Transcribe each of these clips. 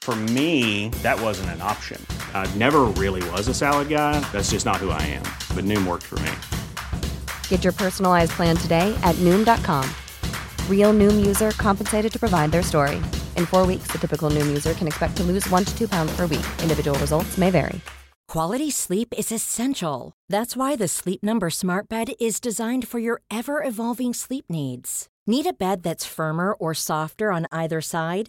For me, that wasn't an option. I never really was a salad guy. That's just not who I am. But Noom worked for me. Get your personalized plan today at Noom.com. Real Noom user compensated to provide their story. In four weeks, the typical Noom user can expect to lose one to two pounds per week. Individual results may vary. Quality sleep is essential. That's why the Sleep Number Smart Bed is designed for your ever evolving sleep needs. Need a bed that's firmer or softer on either side?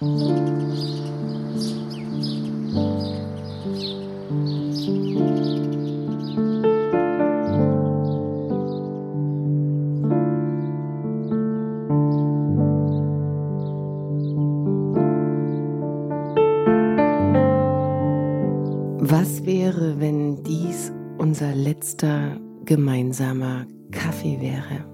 Was wäre, wenn dies unser letzter gemeinsamer Kaffee wäre?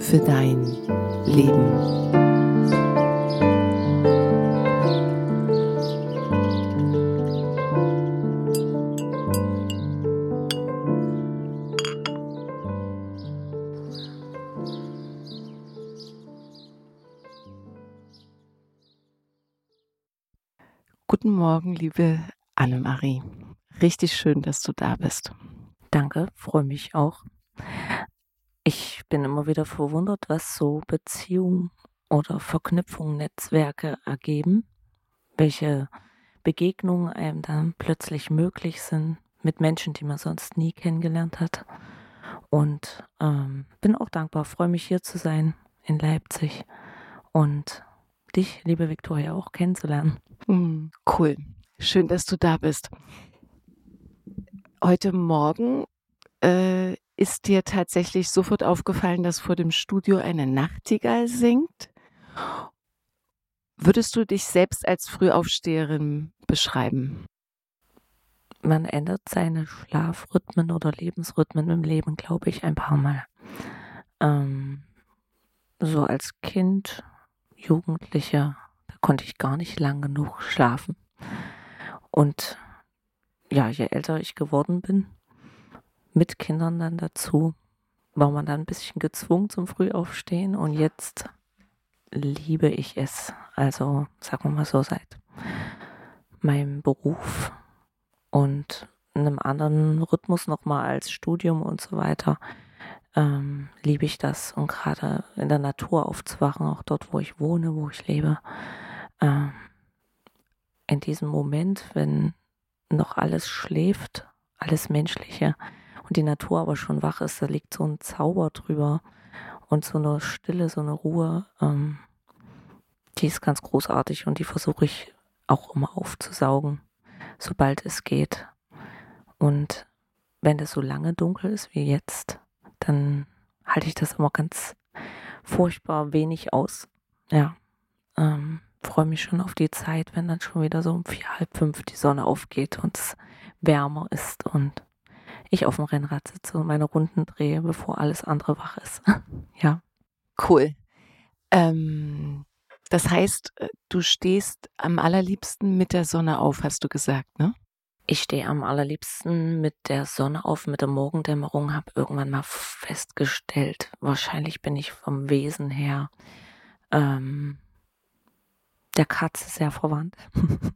für dein Leben. Guten Morgen, liebe Annemarie. Richtig schön, dass du da bist. Danke, freue mich auch. Ich bin immer wieder verwundert, was so Beziehungen oder Verknüpfungen, Netzwerke ergeben, welche Begegnungen einem dann plötzlich möglich sind mit Menschen, die man sonst nie kennengelernt hat. Und ähm, bin auch dankbar, freue mich hier zu sein in Leipzig und dich, liebe Viktoria, auch kennenzulernen. Hm, cool. Schön, dass du da bist. Heute Morgen äh, ist dir tatsächlich sofort aufgefallen, dass vor dem Studio eine Nachtigall singt. Würdest du dich selbst als Frühaufsteherin beschreiben? Man ändert seine Schlafrhythmen oder Lebensrhythmen im Leben, glaube ich, ein paar Mal. Ähm, so als Kind, Jugendlicher, da konnte ich gar nicht lang genug schlafen. Und ja, je älter ich geworden bin, mit Kindern dann dazu, war man dann ein bisschen gezwungen zum Frühaufstehen und jetzt liebe ich es. Also sagen wir mal so, seit meinem Beruf und einem anderen Rhythmus nochmal als Studium und so weiter, ähm, liebe ich das. Und gerade in der Natur aufzuwachen, auch dort, wo ich wohne, wo ich lebe, ähm, in diesem Moment, wenn noch alles schläft, alles Menschliche, und die Natur aber schon wach ist, da liegt so ein Zauber drüber und so eine Stille, so eine Ruhe, ähm, die ist ganz großartig und die versuche ich auch immer aufzusaugen, sobald es geht. Und wenn es so lange dunkel ist wie jetzt, dann halte ich das immer ganz furchtbar wenig aus. Ja, ähm, freue mich schon auf die Zeit, wenn dann schon wieder so um vier, halb fünf die Sonne aufgeht und es wärmer ist und ich auf dem Rennrad sitze und meine Runden drehe, bevor alles andere wach ist. ja. Cool. Ähm, das heißt, äh, du stehst am allerliebsten mit der Sonne auf, hast du gesagt, ne? Ich stehe am allerliebsten mit der Sonne auf, mit der Morgendämmerung, habe irgendwann mal festgestellt, wahrscheinlich bin ich vom Wesen her ähm, der Katze sehr verwandt.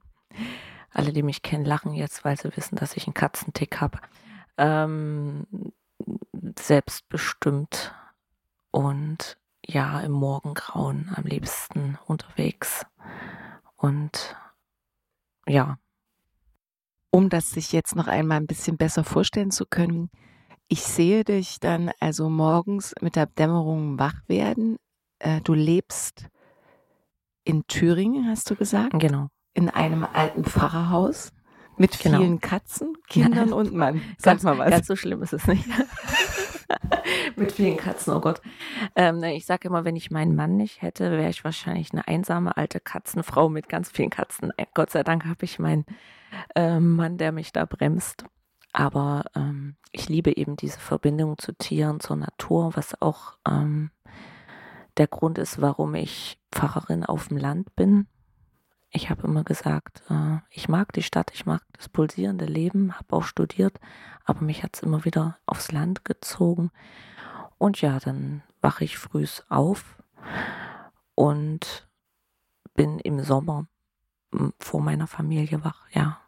Alle, die mich kennen, lachen jetzt, weil sie wissen, dass ich einen Katzentick habe. Ähm, selbstbestimmt und ja, im Morgengrauen am liebsten unterwegs. Und ja. Um das sich jetzt noch einmal ein bisschen besser vorstellen zu können, ich sehe dich dann also morgens mit der Dämmerung wach werden. Äh, du lebst in Thüringen, hast du gesagt? Genau. In einem alten Pfarrerhaus mit Genau. vielen Katzen, Kindern Ja. und Mann. Sag mal was. Ganz so schlimm ist es nicht. Mit vielen Katzen, oh Gott. Ähm, ich sage immer, wenn ich meinen Mann nicht hätte, wäre ich wahrscheinlich eine einsame alte Katzenfrau mit ganz vielen Katzen. Äh, Gott sei Dank habe ich meinen ähm, Mann, der mich da bremst. Aber ähm, ich liebe eben diese Verbindung zu Tieren, zur Natur, was auch ähm, der Grund ist, warum ich Pfarrerin auf dem Land bin. Ich habe immer gesagt, äh, ich mag die Stadt, ich mag das pulsierende Leben, habe auch studiert, aber mich hat es immer wieder aufs Land gezogen. Und ja, dann wache ich frühs auf und bin im Sommer m, vor meiner Familie wach, ja.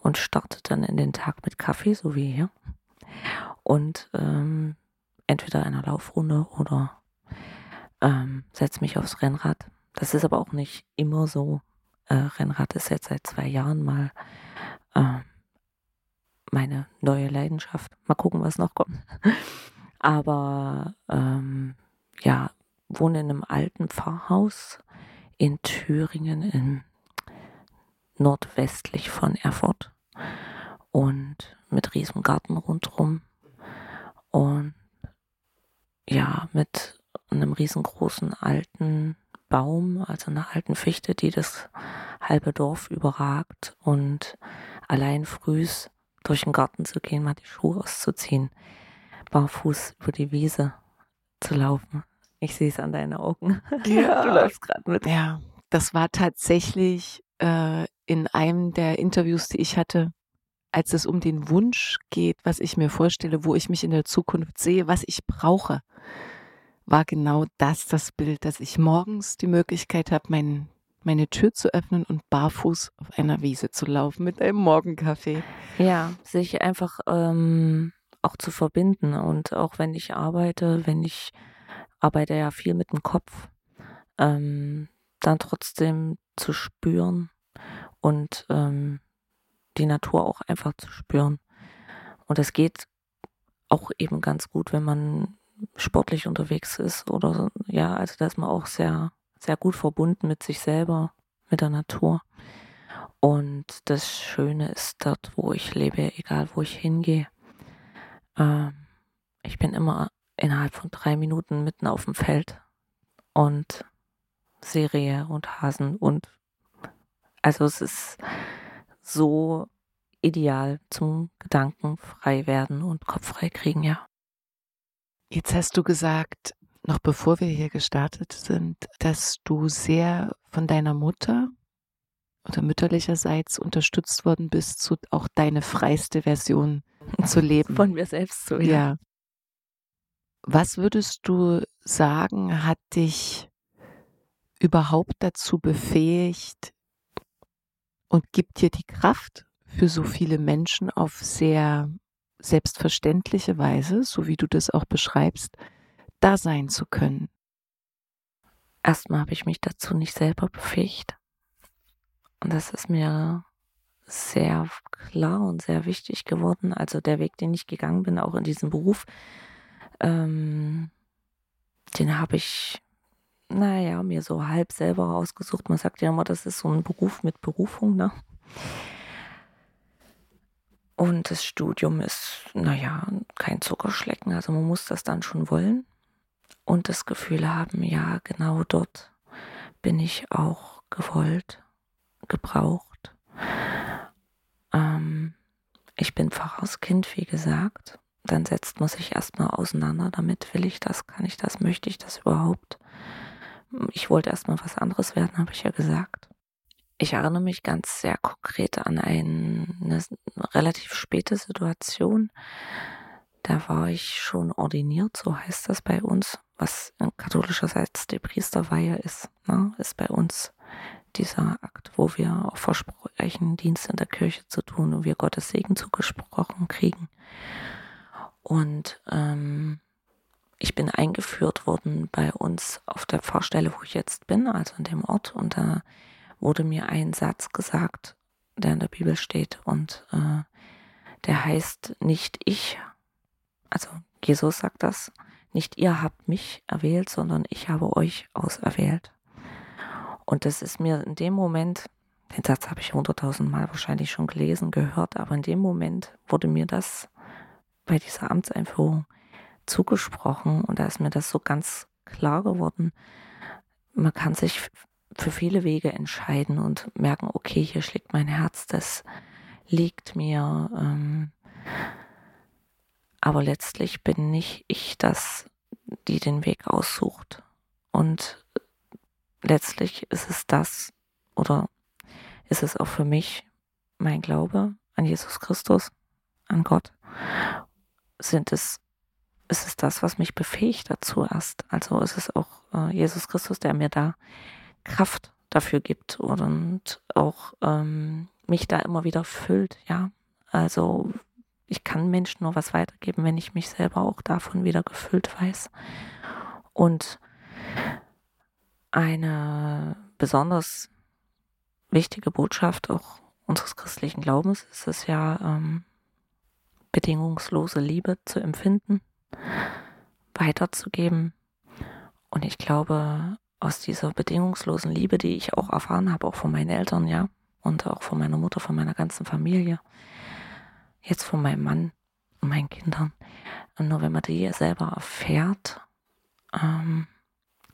Und starte dann in den Tag mit Kaffee, so wie hier. Und ähm, entweder einer Laufrunde oder ähm, setze mich aufs Rennrad. Das ist aber auch nicht immer so. Äh, Rennrad ist jetzt seit zwei Jahren mal äh, meine neue Leidenschaft. Mal gucken, was noch kommt. Aber ähm, ja, wohne in einem alten Pfarrhaus in Thüringen, in nordwestlich von Erfurt und mit riesem Garten rundherum und ja, mit einem riesengroßen alten Baum, also einer alten Fichte, die das halbe Dorf überragt und allein frühs durch den Garten zu gehen, mal die Schuhe auszuziehen, barfuß über die Wiese zu laufen. Ich sehe es an deinen Augen. Ja. Du läufst gerade mit. Ja, das war tatsächlich äh, in einem der Interviews, die ich hatte, als es um den Wunsch geht, was ich mir vorstelle, wo ich mich in der Zukunft sehe, was ich brauche, war genau das das Bild, dass ich morgens die Möglichkeit habe, mein, meine Tür zu öffnen und barfuß auf einer Wiese zu laufen mit einem Morgenkaffee. Ja, sich einfach ähm, auch zu verbinden. Und auch wenn ich arbeite, wenn ich arbeite ja viel mit dem Kopf, ähm, dann trotzdem zu spüren und ähm, die Natur auch einfach zu spüren. Und das geht auch eben ganz gut, wenn man sportlich unterwegs ist oder ja, also da ist man auch sehr, sehr gut verbunden mit sich selber, mit der Natur. Und das Schöne ist dort, wo ich lebe, egal wo ich hingehe. Ähm, ich bin immer innerhalb von drei Minuten mitten auf dem Feld und sehe Rehe und Hasen und also es ist so ideal zum Gedanken frei werden und Kopf frei kriegen, ja. Jetzt hast du gesagt, noch bevor wir hier gestartet sind, dass du sehr von deiner Mutter oder mütterlicherseits unterstützt worden bist, zu auch deine freiste Version zu leben. Von mir selbst so, ja. ja. Was würdest du sagen, hat dich überhaupt dazu befähigt und gibt dir die Kraft für so viele Menschen auf sehr selbstverständliche Weise, so wie du das auch beschreibst, da sein zu können? Erstmal habe ich mich dazu nicht selber befähigt. Und das ist mir sehr klar und sehr wichtig geworden. Also der Weg, den ich gegangen bin, auch in diesem Beruf, ähm, den habe ich, naja, mir so halb selber rausgesucht. Man sagt ja immer, das ist so ein Beruf mit Berufung, ne? Und das Studium ist, naja, kein Zuckerschlecken. Also man muss das dann schon wollen und das Gefühl haben, ja, genau dort bin ich auch gewollt, gebraucht. Ähm, ich bin Pfarrerskind, wie gesagt. Dann setzt man sich erstmal auseinander damit, will ich das, kann ich das, möchte ich das überhaupt. Ich wollte erstmal was anderes werden, habe ich ja gesagt. Ich erinnere mich ganz sehr konkret an eine, relativ späte Situation. Da war ich schon ordiniert, so heißt das bei uns, was katholischerseits die Priesterweihe ist, ne, ist bei uns dieser Akt, wo wir auch versprechen, Dienst in der Kirche zu tun und wir Gottes Segen zugesprochen kriegen. Und ähm, ich bin eingeführt worden bei uns auf der Pfarrstelle, wo ich jetzt bin, also an dem Ort. Und da wurde mir ein Satz gesagt, der in der Bibel steht und äh, der heißt nicht ich, also Jesus sagt das, nicht ihr habt mich erwählt, sondern ich habe euch auserwählt. Und das ist mir in dem Moment, den Satz habe ich hunderttausend Mal wahrscheinlich schon gelesen, gehört, aber in dem Moment wurde mir das bei dieser Amtseinführung zugesprochen und da ist mir das so ganz klar geworden. Man kann sich für viele Wege entscheiden und merken, okay, hier schlägt mein Herz, das liegt mir. Ähm, aber letztlich bin nicht ich das, die den Weg aussucht. Und letztlich ist es das oder ist es auch für mich mein Glaube an Jesus Christus, an Gott, sind es, ist es das, was mich befähigt dazu erst. Also ist es auch äh, Jesus Christus, der mir da Kraft dafür gibt und auch ähm, mich da immer wieder füllt, ja. Also ich kann Menschen nur was weitergeben, wenn ich mich selber auch davon wieder gefüllt weiß. Und eine besonders wichtige Botschaft auch unseres christlichen Glaubens ist es ja, ähm, bedingungslose Liebe zu empfinden, weiterzugeben. Und ich glaube, aus dieser bedingungslosen Liebe, die ich auch erfahren habe, auch von meinen Eltern, ja, und auch von meiner Mutter, von meiner ganzen Familie, jetzt von meinem Mann und meinen Kindern. Und nur wenn man die selber erfährt, ähm,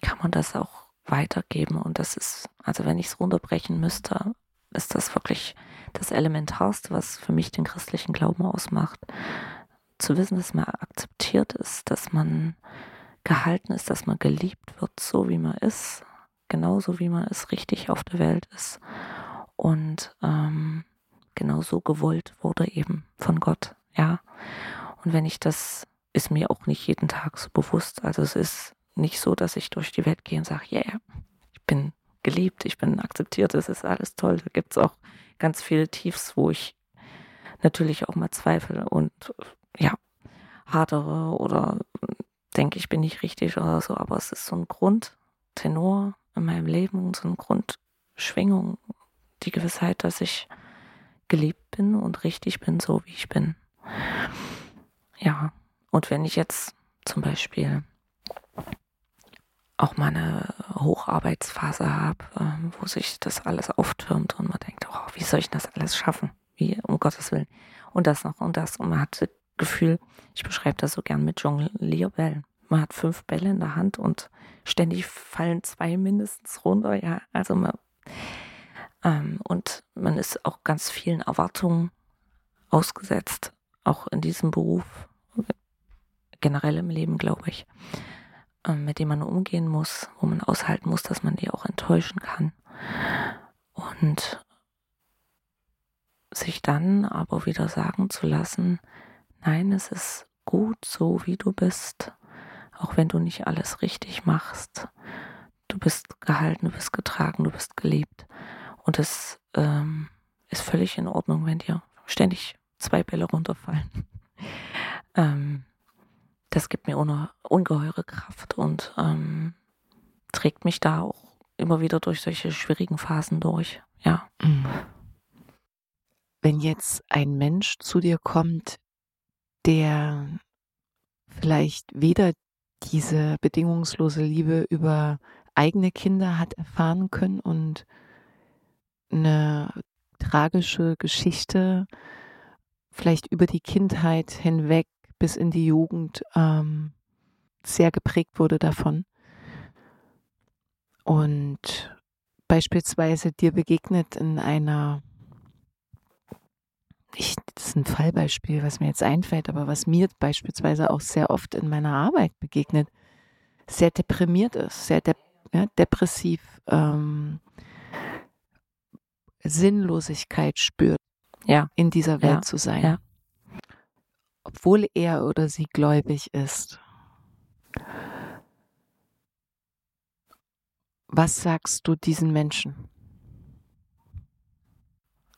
kann man das auch weitergeben. Und das ist, also wenn ich es runterbrechen müsste, ist das wirklich das Elementarste, was für mich den christlichen Glauben ausmacht. Zu wissen, dass man akzeptiert ist, dass man gehalten ist, dass man geliebt wird, so wie man ist, genauso wie man es richtig auf der Welt ist. Und ähm, genauso gewollt wurde eben von Gott, ja. Und wenn ich das, ist mir auch nicht jeden Tag so bewusst. Also es ist nicht so, dass ich durch die Welt gehe und sage, yeah, ich bin geliebt, ich bin akzeptiert, es ist alles toll. Da gibt es auch ganz viele Tiefs, wo ich natürlich auch mal zweifle und ja, hadere oder denke, ich bin nicht richtig oder so, aber es ist so ein Grundtenor in meinem Leben so eine Grundschwingung, die Gewissheit, dass ich geliebt bin und richtig bin, so wie ich bin. Ja, und wenn ich jetzt zum Beispiel auch mal eine Hocharbeitsphase habe, ähm, wo sich das alles auftürmt und man denkt, oh, wie soll ich das alles schaffen? Wie, um Gottes Willen. Und das noch und das. Und man hat Gefühl, ich beschreibe das so gern mit Jonglierbällen. Man hat fünf Bälle in der Hand und ständig fallen zwei mindestens runter. Ja, also man, ähm, und man ist auch ganz vielen Erwartungen ausgesetzt, auch in diesem Beruf, generell im Leben, glaube ich. Ähm, mit dem man umgehen muss, wo man aushalten muss, dass man die auch enttäuschen kann. Und sich dann aber wieder sagen zu lassen, nein, es ist gut so, wie du bist, auch wenn du nicht alles richtig machst. Du bist gehalten, du bist getragen, du bist geliebt. Und es ähm, ist völlig in Ordnung, wenn dir ständig zwei Bälle runterfallen. ähm, das gibt mir ungeheure Kraft und ähm, trägt mich da auch immer wieder durch solche schwierigen Phasen durch. Ja. Mhm. Wenn jetzt ein Mensch zu dir kommt, der vielleicht weder diese bedingungslose Liebe über eigene Kinder hat erfahren können und eine tragische Geschichte vielleicht über die Kindheit hinweg bis in die Jugend ähm, sehr geprägt wurde davon. Und beispielsweise dir begegnet in einer, ich, das ist ein Fallbeispiel, was mir jetzt einfällt, aber was mir beispielsweise auch sehr oft in meiner Arbeit begegnet, sehr deprimiert ist, sehr de ja, depressiv, ähm, Sinnlosigkeit spürt, Ja. in dieser Welt Ja, zu sein. Obwohl er oder sie gläubig ist. Was sagst du diesen Menschen?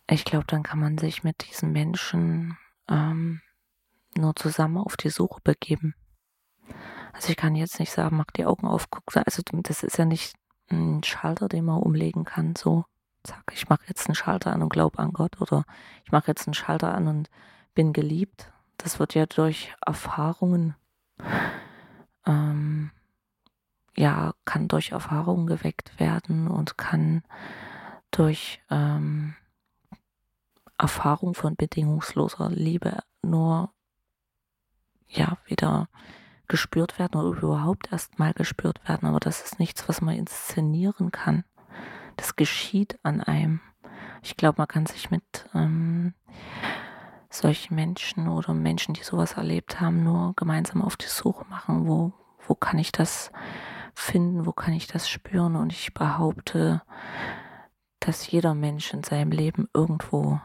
Ich glaube, dann kann man sich mit diesen Menschen ähm, nur zusammen auf die Suche begeben. Also ich kann jetzt nicht sagen, mach die Augen auf, guck. Also das ist ja nicht ein Schalter, den man umlegen kann. So, zack, ich mache jetzt einen Schalter an und glaube an Gott oder ich mache jetzt einen Schalter an und bin geliebt. Das wird ja durch Erfahrungen, ähm, ja, kann durch Erfahrungen geweckt werden und kann durch ähm, Erfahrung von bedingungsloser Liebe nur ja wieder gespürt werden oder überhaupt erst mal gespürt werden. Aber das ist nichts, was man inszenieren kann. Das geschieht an einem. Ich glaube, man kann sich mit ähm, solchen Menschen oder Menschen, die sowas erlebt haben, nur gemeinsam auf die Suche machen. Wo, wo kann ich das finden? Wo kann ich das spüren? Und ich behaupte, dass jeder Mensch in seinem Leben irgendwo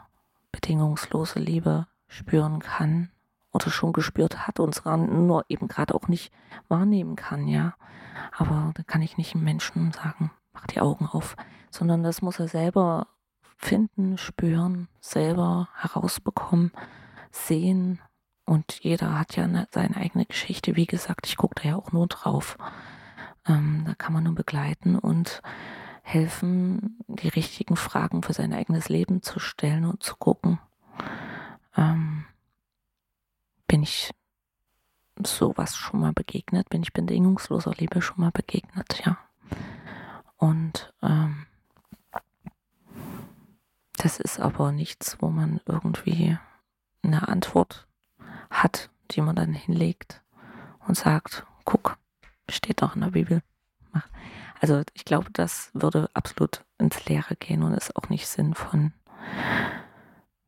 bedingungslose Liebe spüren kann oder schon gespürt hat und zwar nur eben gerade auch nicht wahrnehmen kann, ja. Aber da kann ich nicht einem Menschen sagen, mach die Augen auf, sondern das muss er selber finden, spüren, selber herausbekommen, sehen. Und jeder hat ja eine, seine eigene Geschichte. Wie gesagt, ich gucke da ja auch nur drauf. Ähm, da kann man nur begleiten und helfen, die richtigen Fragen für sein eigenes Leben zu stellen und zu gucken, ähm, bin ich sowas schon mal begegnet, bin ich bedingungsloser Liebe schon mal begegnet, ja. Und ähm, das ist aber nichts, wo man irgendwie eine Antwort hat, die man dann hinlegt und sagt, guck, steht doch in der Bibel. Also ich glaube, das würde absolut ins Leere gehen und ist auch nicht Sinn von,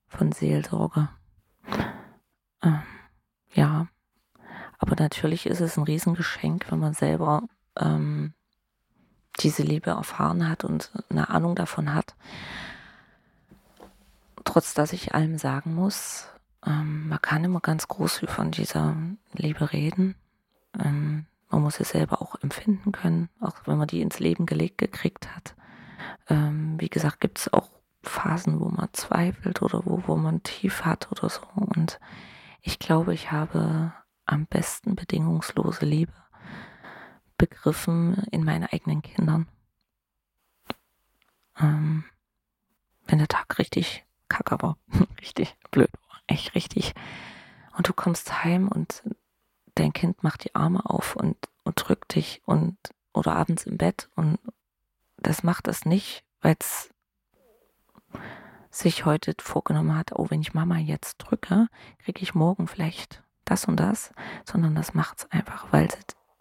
von Seelsorge. Ähm, ja, aber natürlich ist es ein Riesengeschenk, wenn man selber ähm, diese Liebe erfahren hat und eine Ahnung davon hat. Trotz dass ich allem sagen muss, ähm, man kann immer ganz groß von dieser Liebe reden. Ähm, man muss es selber auch empfinden können, auch wenn man die ins Leben gelegt gekriegt hat. Ähm, wie gesagt, gibt es auch Phasen, wo man zweifelt oder wo, wo man tief hat oder so. Und ich glaube, ich habe am besten bedingungslose Liebe begriffen in meinen eigenen Kindern. Ähm, wenn der Tag richtig kacke war, richtig blöd war, echt richtig. Und du kommst heim und dein Kind macht die Arme auf und, und drückt dich und oder abends im Bett und das macht es nicht, weil es sich heute vorgenommen hat, oh, wenn ich Mama jetzt drücke, kriege ich morgen vielleicht das und das, sondern das macht es einfach, weil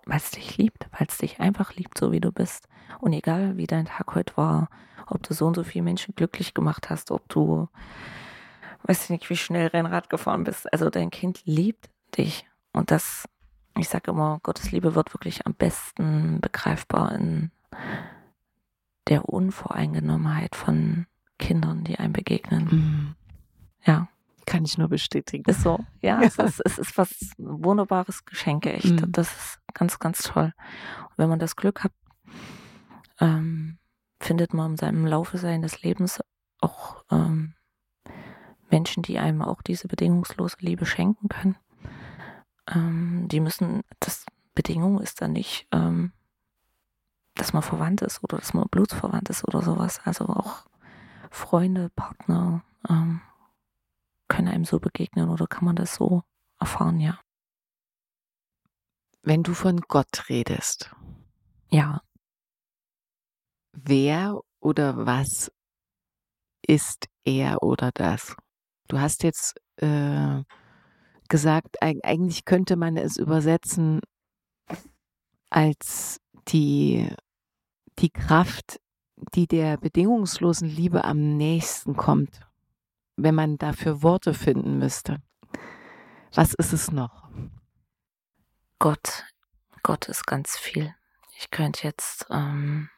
es dich liebt, weil es dich einfach liebt, so wie du bist. Und egal, wie dein Tag heute war, ob du so und so viele Menschen glücklich gemacht hast, ob du, weiß ich nicht, wie schnell Rennrad gefahren bist. Also dein Kind liebt dich. Und das, ich sage immer, Gottes Liebe wird wirklich am besten begreifbar in der Unvoreingenommenheit von Kindern, die einem begegnen. Mhm. Ja. Kann ich nur bestätigen. Ist so. Ja, es ist, es ist was wunderbares Geschenk, echt. Mhm. Das ist ganz, ganz toll. Und wenn man das Glück hat, ähm, findet man in seinem Laufe seines Lebens auch ähm, Menschen, die einem auch diese bedingungslose Liebe schenken können. Ähm, die müssen, das Bedingung ist dann nicht, ähm, dass man verwandt ist oder dass man blutsverwandt ist oder sowas. Also auch Freunde, Partner ähm, können einem so begegnen oder kann man das so erfahren, ja. Wenn du von Gott redest, Ja, wer oder was ist er oder das? Du hast jetzt äh, gesagt, eig- eigentlich könnte man es übersetzen als die, die Kraft, die der bedingungslosen Liebe am nächsten kommt, wenn man dafür Worte finden müsste? Was ist es noch? Gott. Gott ist ganz viel. Ich könnte jetzt ähm,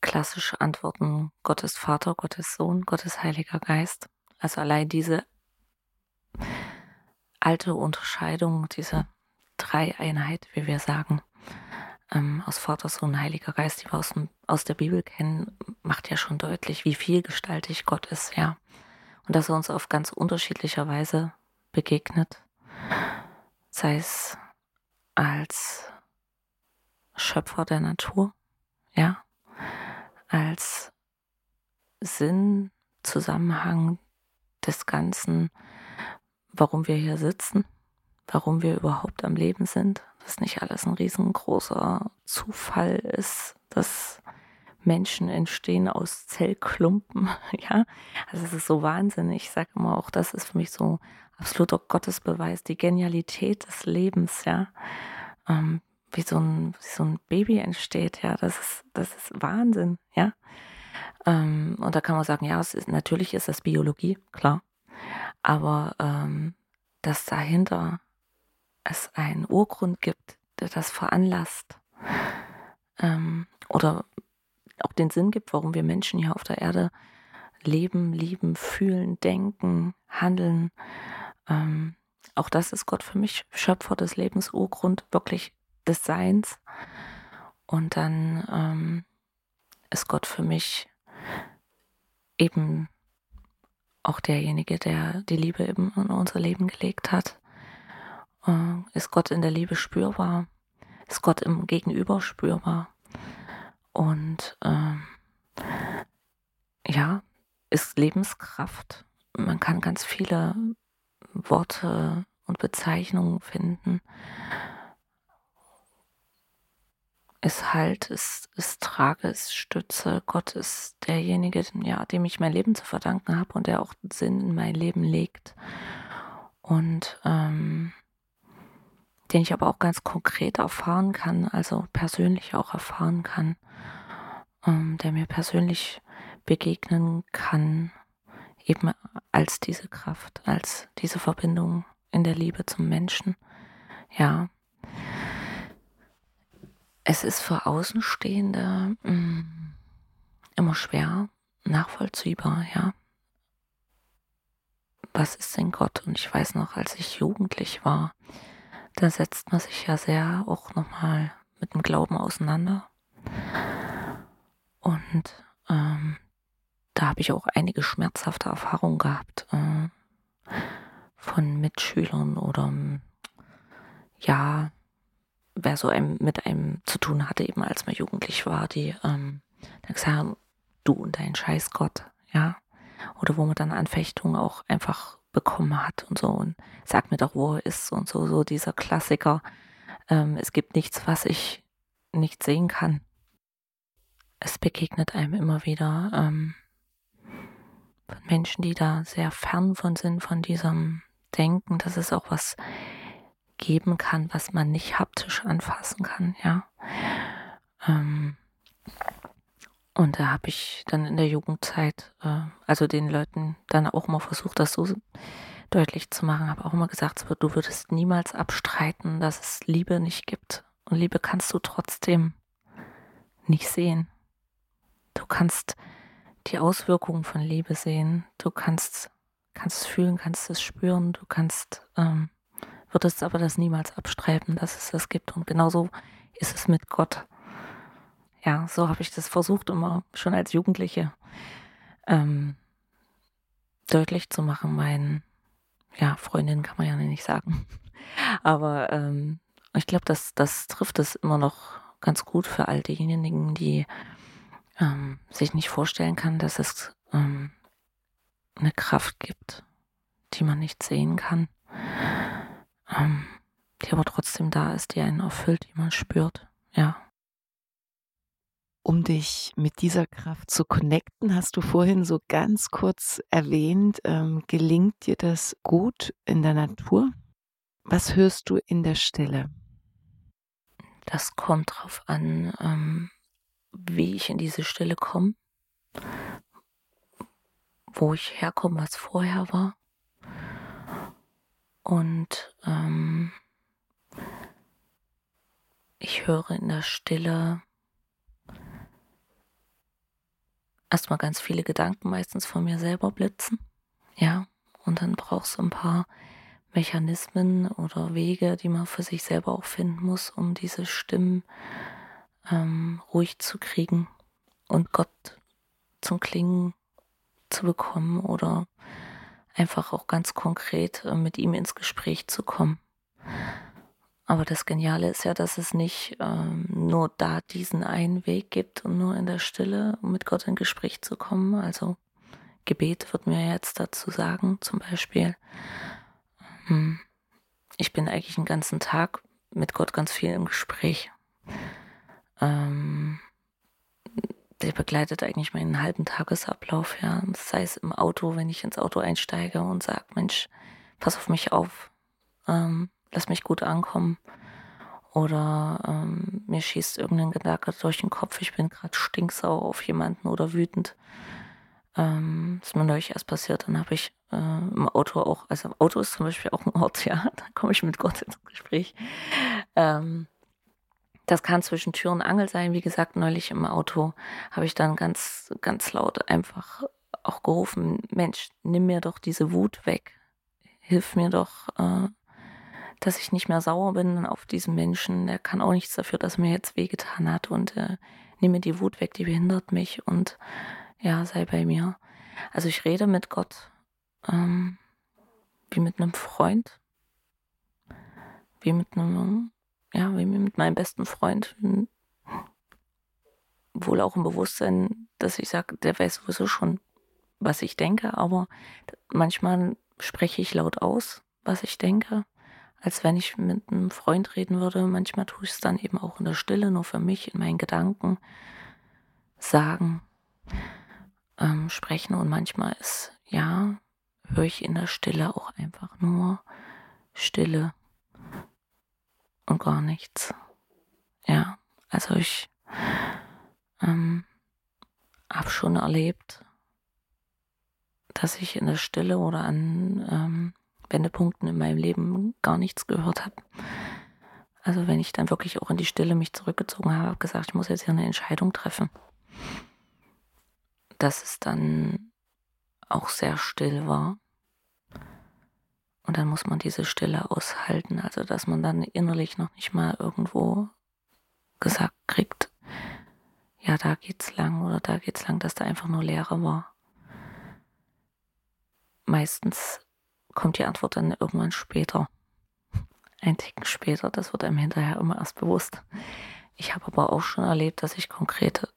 klassisch antworten, Gott ist Vater, Gott ist Sohn, Gott ist Heiliger Geist. Also allein diese alte Unterscheidung, diese Dreieinheit, wie wir sagen, ähm, aus Vater, Sohn, Heiliger Geist, die wir aus, dem, aus der Bibel kennen, macht ja schon deutlich, wie vielgestaltig Gott ist, ja. Und dass er uns auf ganz unterschiedlicher Weise begegnet, sei es als Schöpfer der Natur, ja, als Sinn, Zusammenhang des Ganzen, warum wir hier sitzen, warum wir überhaupt am Leben sind, dass nicht alles ein riesengroßer Zufall ist, dass Menschen entstehen aus Zellklumpen, ja. Also es ist so wahnsinnig. Ich sage immer auch, das ist für mich so absoluter Gottesbeweis, die Genialität des Lebens, ja. Ähm, wie so ein, wie so ein Baby entsteht, ja, das ist, das ist Wahnsinn, ja. Ähm, und da kann man sagen, ja, ist, natürlich ist das Biologie, klar. Aber ähm, dass dahinter es einen Urgrund gibt, der das veranlasst ähm, oder auch den Sinn gibt, warum wir Menschen hier auf der Erde leben, lieben, fühlen, denken, handeln. Ähm, auch das ist Gott für mich Schöpfer des Lebens, Urgrund wirklich des Seins. Und dann ähm, ist Gott für mich eben auch derjenige, der die Liebe eben in unser Leben gelegt hat. Äh, ist Gott in der Liebe spürbar? Ist Gott im Gegenüber spürbar? Und äh, ja, ist Lebenskraft. Man kann ganz viele Worte und Bezeichnungen finden. Ist Halt, ist, ist Trage, ist Stütze. Gott ist derjenige, ja, dem ich mein Leben zu verdanken habe und der auch Sinn in mein Leben legt. Und ähm, den ich aber auch ganz konkret erfahren kann, also persönlich auch erfahren kann, ähm, der mir persönlich begegnen kann, eben als diese Kraft, als diese Verbindung in der Liebe zum Menschen. Ja. Es ist für Außenstehende mh, mm, immer schwer nachvollziehbar, ja. Was ist denn Gott? Und ich weiß noch, als ich jugendlich war, da setzt man sich ja sehr auch nochmal mit dem Glauben auseinander. Und ähm, da habe ich auch einige schmerzhafte Erfahrungen gehabt äh, von Mitschülern oder ja, wer so einem, mit einem zu tun hatte, eben als man jugendlich war, die ähm, dann gesagt haben, du und dein Scheiß Gott, ja. Oder wo man dann Anfechtungen auch einfach bekommen hat und so und sag mir doch, wo er ist und so, so dieser Klassiker. Ähm, es gibt nichts, was ich nicht sehen kann. Es begegnet einem immer wieder ähm, von Menschen, die da sehr fern von sind, von diesem Denken, dass es auch was geben kann, was man nicht haptisch anfassen kann, ja. Ähm, und da habe ich dann in der Jugendzeit, äh, also den Leuten dann auch mal versucht, das so deutlich zu machen, habe auch immer gesagt, du würdest niemals abstreiten, dass es Liebe nicht gibt. Und Liebe kannst du trotzdem nicht sehen. Du kannst die Auswirkungen von Liebe sehen. Du kannst, kannst es fühlen, kannst es spüren. Du kannst, ähm, würdest aber das niemals abstreiten, dass es das gibt. Und genauso ist es mit Gott ja, so habe ich das versucht, immer schon als Jugendliche ähm, deutlich zu machen. Meinen, ja, Freundin kann man ja nicht sagen. Aber ähm, ich glaube, das, das trifft es immer noch ganz gut für all diejenigen, die ähm, sich nicht vorstellen kann, dass es ähm, eine Kraft gibt, die man nicht sehen kann, ähm, die aber trotzdem da ist, die einen erfüllt, die man spürt. Ja um dich mit dieser Kraft zu connecten, hast du vorhin so ganz kurz erwähnt, ähm, gelingt dir das gut in der Natur? Was hörst du in der Stille? Das kommt drauf an, ähm, wie ich in diese Stille komme, wo ich herkomme, was vorher war. Und ähm, ich höre in der Stille erstmal ganz viele Gedanken meistens von mir selber blitzen. Ja, und dann braucht es ein paar Mechanismen oder Wege, die man für sich selber auch finden muss, um diese Stimmen ähm, ruhig zu kriegen und Gott zum Klingen zu bekommen oder einfach auch ganz konkret äh, mit ihm ins Gespräch zu kommen. Aber das Geniale ist ja, dass es nicht ähm, nur da diesen einen Weg gibt und nur in der Stille, um mit Gott in Gespräch zu kommen. Also Gebet wird mir jetzt dazu sagen, zum Beispiel. Hm, ich bin eigentlich den ganzen Tag mit Gott ganz viel im Gespräch. Ähm, der begleitet eigentlich meinen halben Tagesablauf, ja. Sei es im Auto, wenn ich ins Auto einsteige und sage, Mensch, pass auf mich auf, ähm, lass mich gut ankommen. Oder ähm, mir schießt irgendein Gedanke durch den Kopf, ich bin gerade stinksauer auf jemanden oder wütend. Ähm, ist mir neulich erst passiert. Dann habe ich äh, im Auto auch, also Auto ist zum Beispiel auch ein Ort, ja, da komme ich mit Gott ins Gespräch. Ähm, das kann zwischen Tür und Angel sein. Wie gesagt, neulich im Auto habe ich dann ganz, ganz laut einfach auch gerufen, Mensch, nimm mir doch diese Wut weg. Hilf mir doch, äh, dass ich nicht mehr sauer bin auf diesen Menschen. Der kann auch nichts dafür, dass er mir jetzt wehgetan hat. Und äh, nimm mir die Wut weg, die behindert mich. Und ja, sei bei mir. Also ich rede mit Gott ähm, wie mit einem Freund, wie mit einem ja, wie mit meinem besten Freund. Wohl auch im Bewusstsein, dass ich sage, der weiß sowieso schon, was ich denke, aber manchmal spreche ich laut aus, was ich denke, als wenn ich mit einem Freund reden würde. Manchmal tue ich es dann eben auch in der Stille, nur für mich, in meinen Gedanken sagen, ähm, sprechen. Und manchmal ist, ja, höre ich in der Stille auch einfach nur Stille und gar nichts. Ja, also ich ähm, habe schon erlebt, dass ich in der Stille oder an ähm, Wendepunkten in meinem Leben gar nichts gehört habe. Also wenn ich dann wirklich auch in die Stille mich zurückgezogen habe, habe gesagt, ich muss jetzt hier eine Entscheidung treffen. Dass es dann auch sehr still war und dann muss man diese Stille aushalten, also dass man dann innerlich noch nicht mal irgendwo gesagt kriegt, ja, da geht's lang oder da geht's lang, dass da einfach nur Leere war. Meistens kommt die Antwort dann irgendwann später. Ein Ticken später, das wird einem hinterher immer erst bewusst. Ich habe aber auch schon erlebt, dass ich konkrete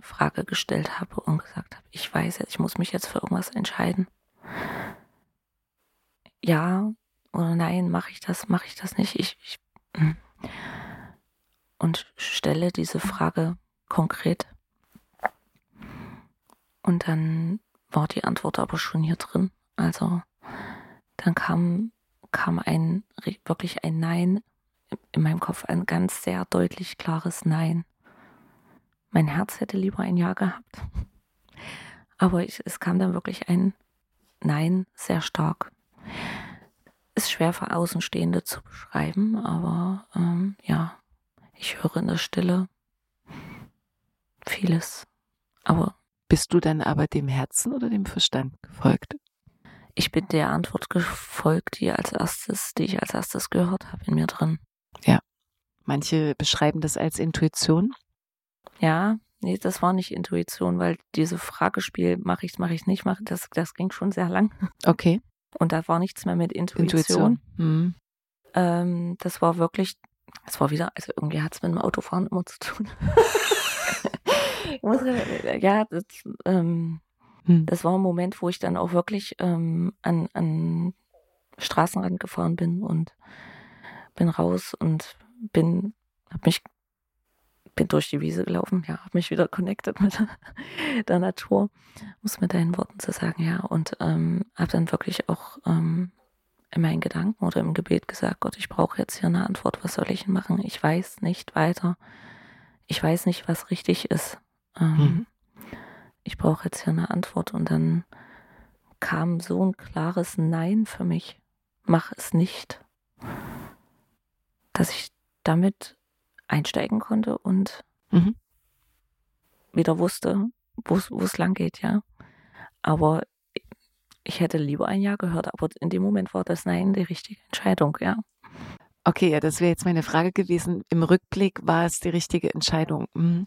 Frage gestellt habe und gesagt habe, ich weiß jetzt, ich muss mich jetzt für irgendwas entscheiden ja oder nein, mache ich das, mache ich das nicht. Ich, ich, hm. und stelle diese Frage konkret. Und dann war die Antwort aber schon hier drin. Also dann kam, kam ein wirklich ein Nein in meinem Kopf, ein ganz sehr deutlich klares Nein. Mein Herz hätte lieber ein Ja gehabt. Aber ich, es kam dann wirklich ein Nein sehr stark ist schwer für Außenstehende zu beschreiben, aber ähm, ja, ich höre in der Stille vieles. Aber bist du dann aber dem Herzen oder dem Verstand gefolgt? Ich bin der Antwort gefolgt, die als erstes, die ich als erstes gehört habe in mir drin. Ja. Manche beschreiben das als Intuition. Ja, nee, das war nicht Intuition, weil diese Fragespiel, mache ich es, mache ich es nicht, mache das, das ging schon sehr lang. Okay. Und da war nichts mehr mit Intuition. Intuition. Mhm. Ähm, das war wirklich, das war wieder, also irgendwie hat es mit dem Autofahren immer zu tun. muss, ja, das, ähm, hm. das war ein Moment, wo ich dann auch wirklich ähm, an, an Straßenrand gefahren bin und bin raus und bin, habe mich bin durch die Wiese gelaufen, ja, habe mich wieder connected mit der Natur, muss mit deinen Worten zu sagen, ja, und ähm, habe dann wirklich auch ähm, in meinen Gedanken oder im Gebet gesagt, Gott, ich brauche jetzt hier eine Antwort, was soll ich machen? Ich weiß nicht weiter. ich weiß nicht, was richtig ist. Ähm, Mhm. Ich brauche jetzt hier eine Antwort. Und dann kam so ein klares Nein für mich. Mach es nicht. Dass ich damit einsteigen konnte und Mhm. wieder wusste, wo es lang geht, ja. Aber ich hätte lieber ein Ja gehört, aber in dem Moment war das Nein die richtige Entscheidung, ja. Okay, ja, das wäre jetzt meine Frage gewesen. Im Rückblick war es die richtige Entscheidung. Mhm.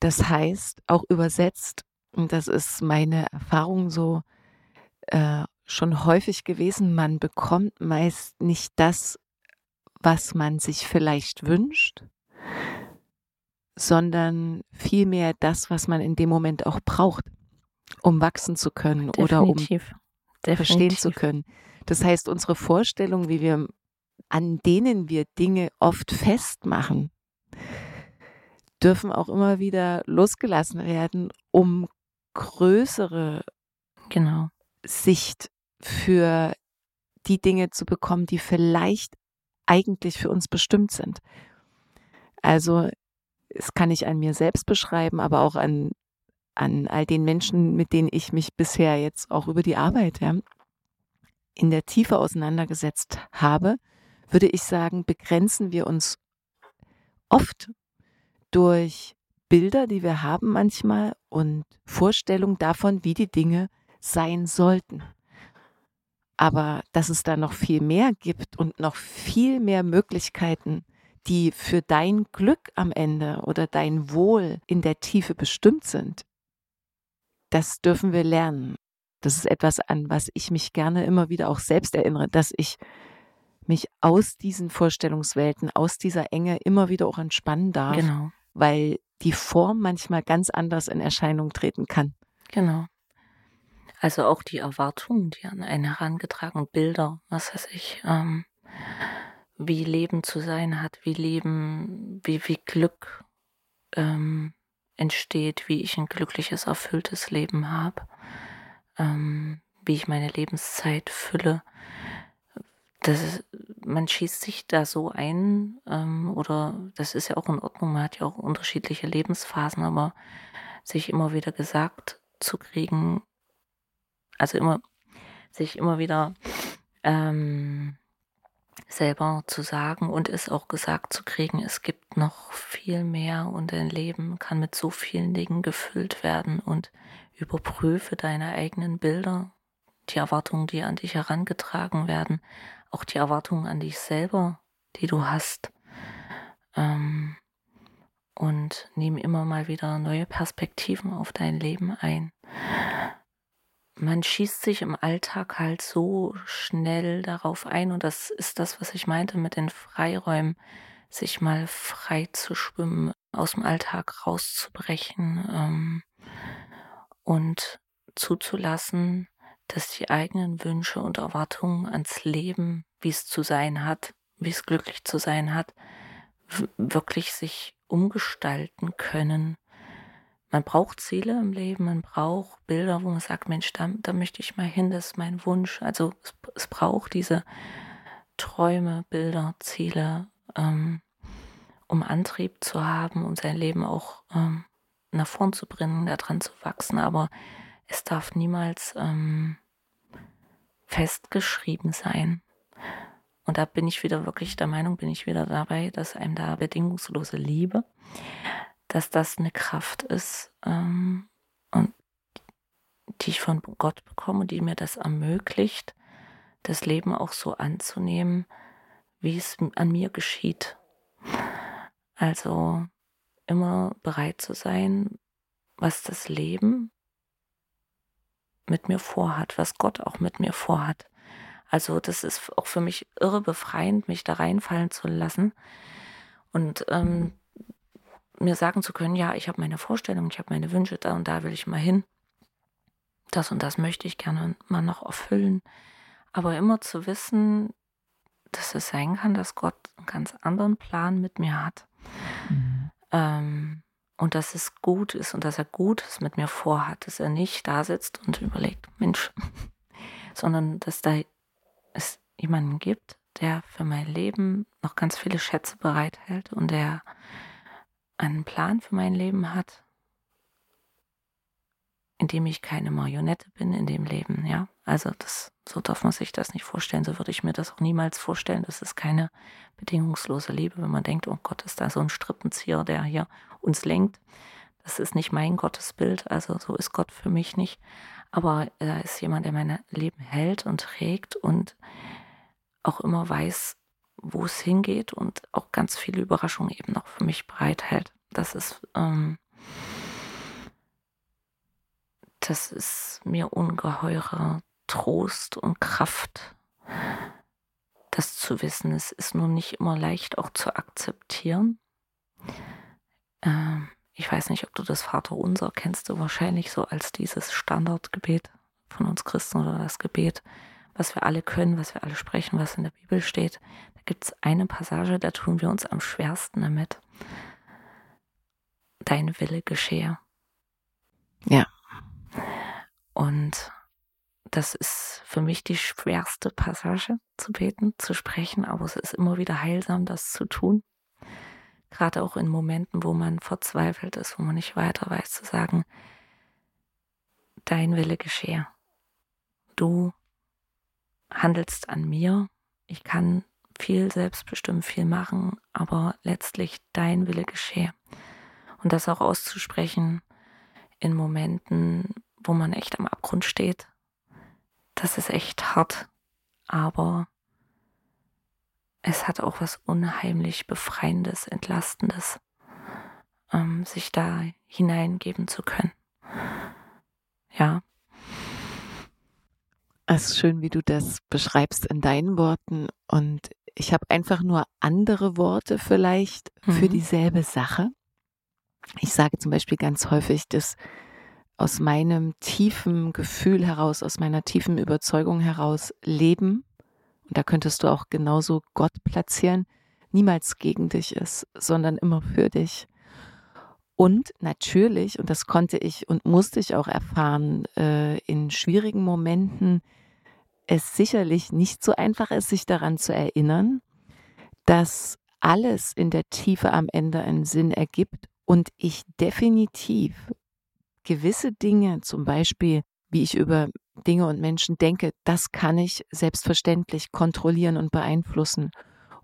Das heißt, auch übersetzt, und das ist meine Erfahrung so äh, schon häufig gewesen, man bekommt meist nicht das, was man sich vielleicht wünscht, sondern vielmehr das, was man in dem Moment auch braucht, um wachsen zu können oder um Definitiv. verstehen zu Definitiv. können. Das heißt, unsere Vorstellung, wie wir, an denen wir Dinge oft festmachen, dürfen auch immer wieder losgelassen werden, um größere Genau. Sicht für die Dinge zu bekommen, die vielleicht eigentlich für uns bestimmt sind. Also, das kann ich an mir selbst beschreiben, aber auch an, an all den Menschen, mit denen ich mich bisher jetzt auch über die Arbeit ja, in der Tiefe auseinandergesetzt habe, würde ich sagen, begrenzen wir uns oft durch Bilder, die wir haben manchmal und Vorstellungen davon, wie die Dinge sein sollten. Aber dass es da noch viel mehr gibt und noch viel mehr Möglichkeiten, die für dein Glück am Ende oder dein Wohl in der Tiefe bestimmt sind, das dürfen wir lernen. Das ist etwas, an was ich mich gerne immer wieder auch selbst erinnere, dass ich mich aus diesen Vorstellungswelten, aus dieser Enge immer wieder auch entspannen darf, Genau. weil die Form manchmal ganz anders in Erscheinung treten kann. Genau. Also auch die Erwartungen, die an einen herangetragen, Bilder, was weiß ich, ähm, wie Leben zu sein hat, wie Leben, wie, wie Glück ähm, entsteht, wie ich ein glückliches, erfülltes Leben habe, ähm, wie ich meine Lebenszeit fülle. Das ist, man schießt sich da so ein, ähm, oder das ist ja auch in Ordnung, man hat ja auch unterschiedliche Lebensphasen, aber sich immer wieder gesagt zu kriegen, also immer, sich immer wieder ähm, selber zu sagen und es auch gesagt zu kriegen, es gibt noch viel mehr und dein Leben kann mit so vielen Dingen gefüllt werden und überprüfe deine eigenen Bilder, die Erwartungen, die an dich herangetragen werden, auch die Erwartungen an dich selber, die du hast. Ähm, und nimm immer mal wieder neue Perspektiven auf dein Leben ein. Man schießt sich im Alltag halt so schnell darauf ein und das ist das, was ich meinte mit den Freiräumen, sich mal frei zu schwimmen, aus dem Alltag rauszubrechen ähm, und zuzulassen, dass die eigenen Wünsche und Erwartungen ans Leben, wie es zu sein hat, wie es glücklich zu sein hat, wirklich sich umgestalten können. Man braucht Ziele im Leben, man braucht Bilder, wo man sagt, Mensch, da, da möchte ich mal hin, das ist mein Wunsch. Also es, es braucht diese Träume, Bilder, Ziele, ähm, um Antrieb zu haben und sein Leben auch ähm, nach vorn zu bringen, daran zu wachsen. Aber es darf niemals ähm, festgeschrieben sein. Und da bin ich wieder wirklich der Meinung, bin ich wieder dabei, dass einem da bedingungslose Liebe, dass das eine Kraft ist ähm, und die ich von Gott bekomme, die mir das ermöglicht, das Leben auch so anzunehmen, wie es an mir geschieht. Also immer bereit zu sein, was das Leben mit mir vorhat, was Gott auch mit mir vorhat. Also das ist auch für mich irre befreiend, mich da reinfallen zu lassen und ähm, mir sagen zu können, ja, ich habe meine Vorstellung, ich habe meine Wünsche, da und da will ich mal hin. Das und das möchte ich gerne mal noch erfüllen. Aber immer zu wissen, dass es sein kann, dass Gott einen ganz anderen Plan mit mir hat. Ähm, und dass es gut ist und dass er Gutes mit mir vorhat, dass er nicht da sitzt und überlegt, Mensch, sondern dass da es jemanden gibt, der für mein Leben noch ganz viele Schätze bereithält und der einen Plan für mein Leben hat, in dem ich keine Marionette bin in dem Leben, ja. Also das, so darf man sich das nicht vorstellen, so würde ich mir das auch niemals vorstellen. Das ist keine bedingungslose Liebe, wenn man denkt, oh Gott, ist da so ein Strippenzieher, der hier uns lenkt. Das ist nicht mein Gottesbild, also so ist Gott für mich nicht. Aber er ist jemand, der mein Leben hält und trägt und auch immer weiß, wo es hingeht und auch ganz viele Überraschungen eben noch für mich bereithält. Das ist, ähm, das ist mir ungeheurer Trost und Kraft, das zu wissen. Es ist nur nicht immer leicht auch zu akzeptieren. Ähm, ich weiß nicht, ob du das Vaterunser kennst, du wahrscheinlich so als dieses Standardgebet von uns Christen oder das Gebet, was wir alle können, was wir alle sprechen, was in der Bibel steht. Da gibt es eine Passage, da tun wir uns am schwersten damit. Dein Wille geschehe. Ja. Und das ist für mich die schwerste Passage zu beten, zu sprechen, aber es ist immer wieder heilsam, das zu tun. Gerade auch in Momenten, wo man verzweifelt ist, wo man nicht weiter weiß, zu sagen, dein Wille geschehe. Du handelst an mir. Ich kann viel selbstbestimmt viel machen, aber letztlich dein Wille geschehe. Und das auch auszusprechen in Momenten, wo man echt am Abgrund steht, das ist echt hart, aber es hat auch was unheimlich Befreiendes, Entlastendes, ähm, sich da hineingeben zu können. Ja, es ist schön, wie du das beschreibst in deinen Worten. Und ich habe einfach nur andere Worte vielleicht mhm. für dieselbe Sache. Ich sage zum Beispiel ganz häufig, dass aus meinem tiefen Gefühl heraus, aus meiner tiefen Überzeugung heraus Leben, und da könntest du auch genauso Gott platzieren, niemals gegen dich ist, sondern immer für dich. Und natürlich, und das konnte ich und musste ich auch erfahren, äh, in schwierigen Momenten es sicherlich nicht so einfach ist, sich daran zu erinnern, dass alles in der Tiefe am Ende einen Sinn ergibt und ich definitiv gewisse Dinge, zum Beispiel wie ich über Dinge und Menschen denke, das kann ich selbstverständlich kontrollieren und beeinflussen.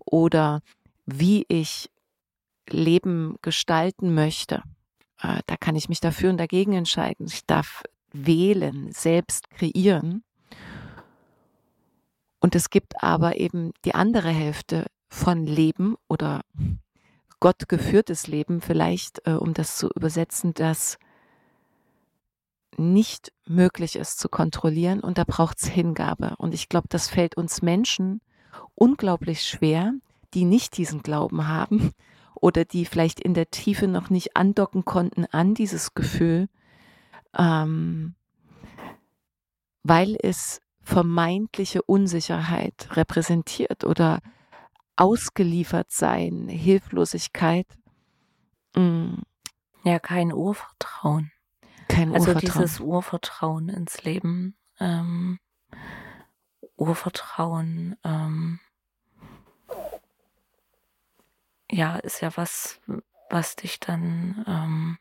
Oder wie ich Leben gestalten möchte. Äh, da kann ich mich dafür und dagegen entscheiden. Ich darf wählen, selbst kreieren. Und es gibt aber eben die andere Hälfte von Leben oder Gott geführtes Leben, vielleicht, äh, um das zu übersetzen, das nicht möglich ist zu kontrollieren und da braucht es Hingabe. Und ich glaube, das fällt uns Menschen unglaublich schwer, die nicht diesen Glauben haben oder die vielleicht in der Tiefe noch nicht andocken konnten an dieses Gefühl, ähm, weil es vermeintliche Unsicherheit repräsentiert oder ausgeliefert sein, Hilflosigkeit. Mm. Ja, kein Urvertrauen. Kein also Urvertrauen. dieses Urvertrauen ins Leben. Ähm, Urvertrauen, ähm, ja, ist ja was, was dich dann ähm,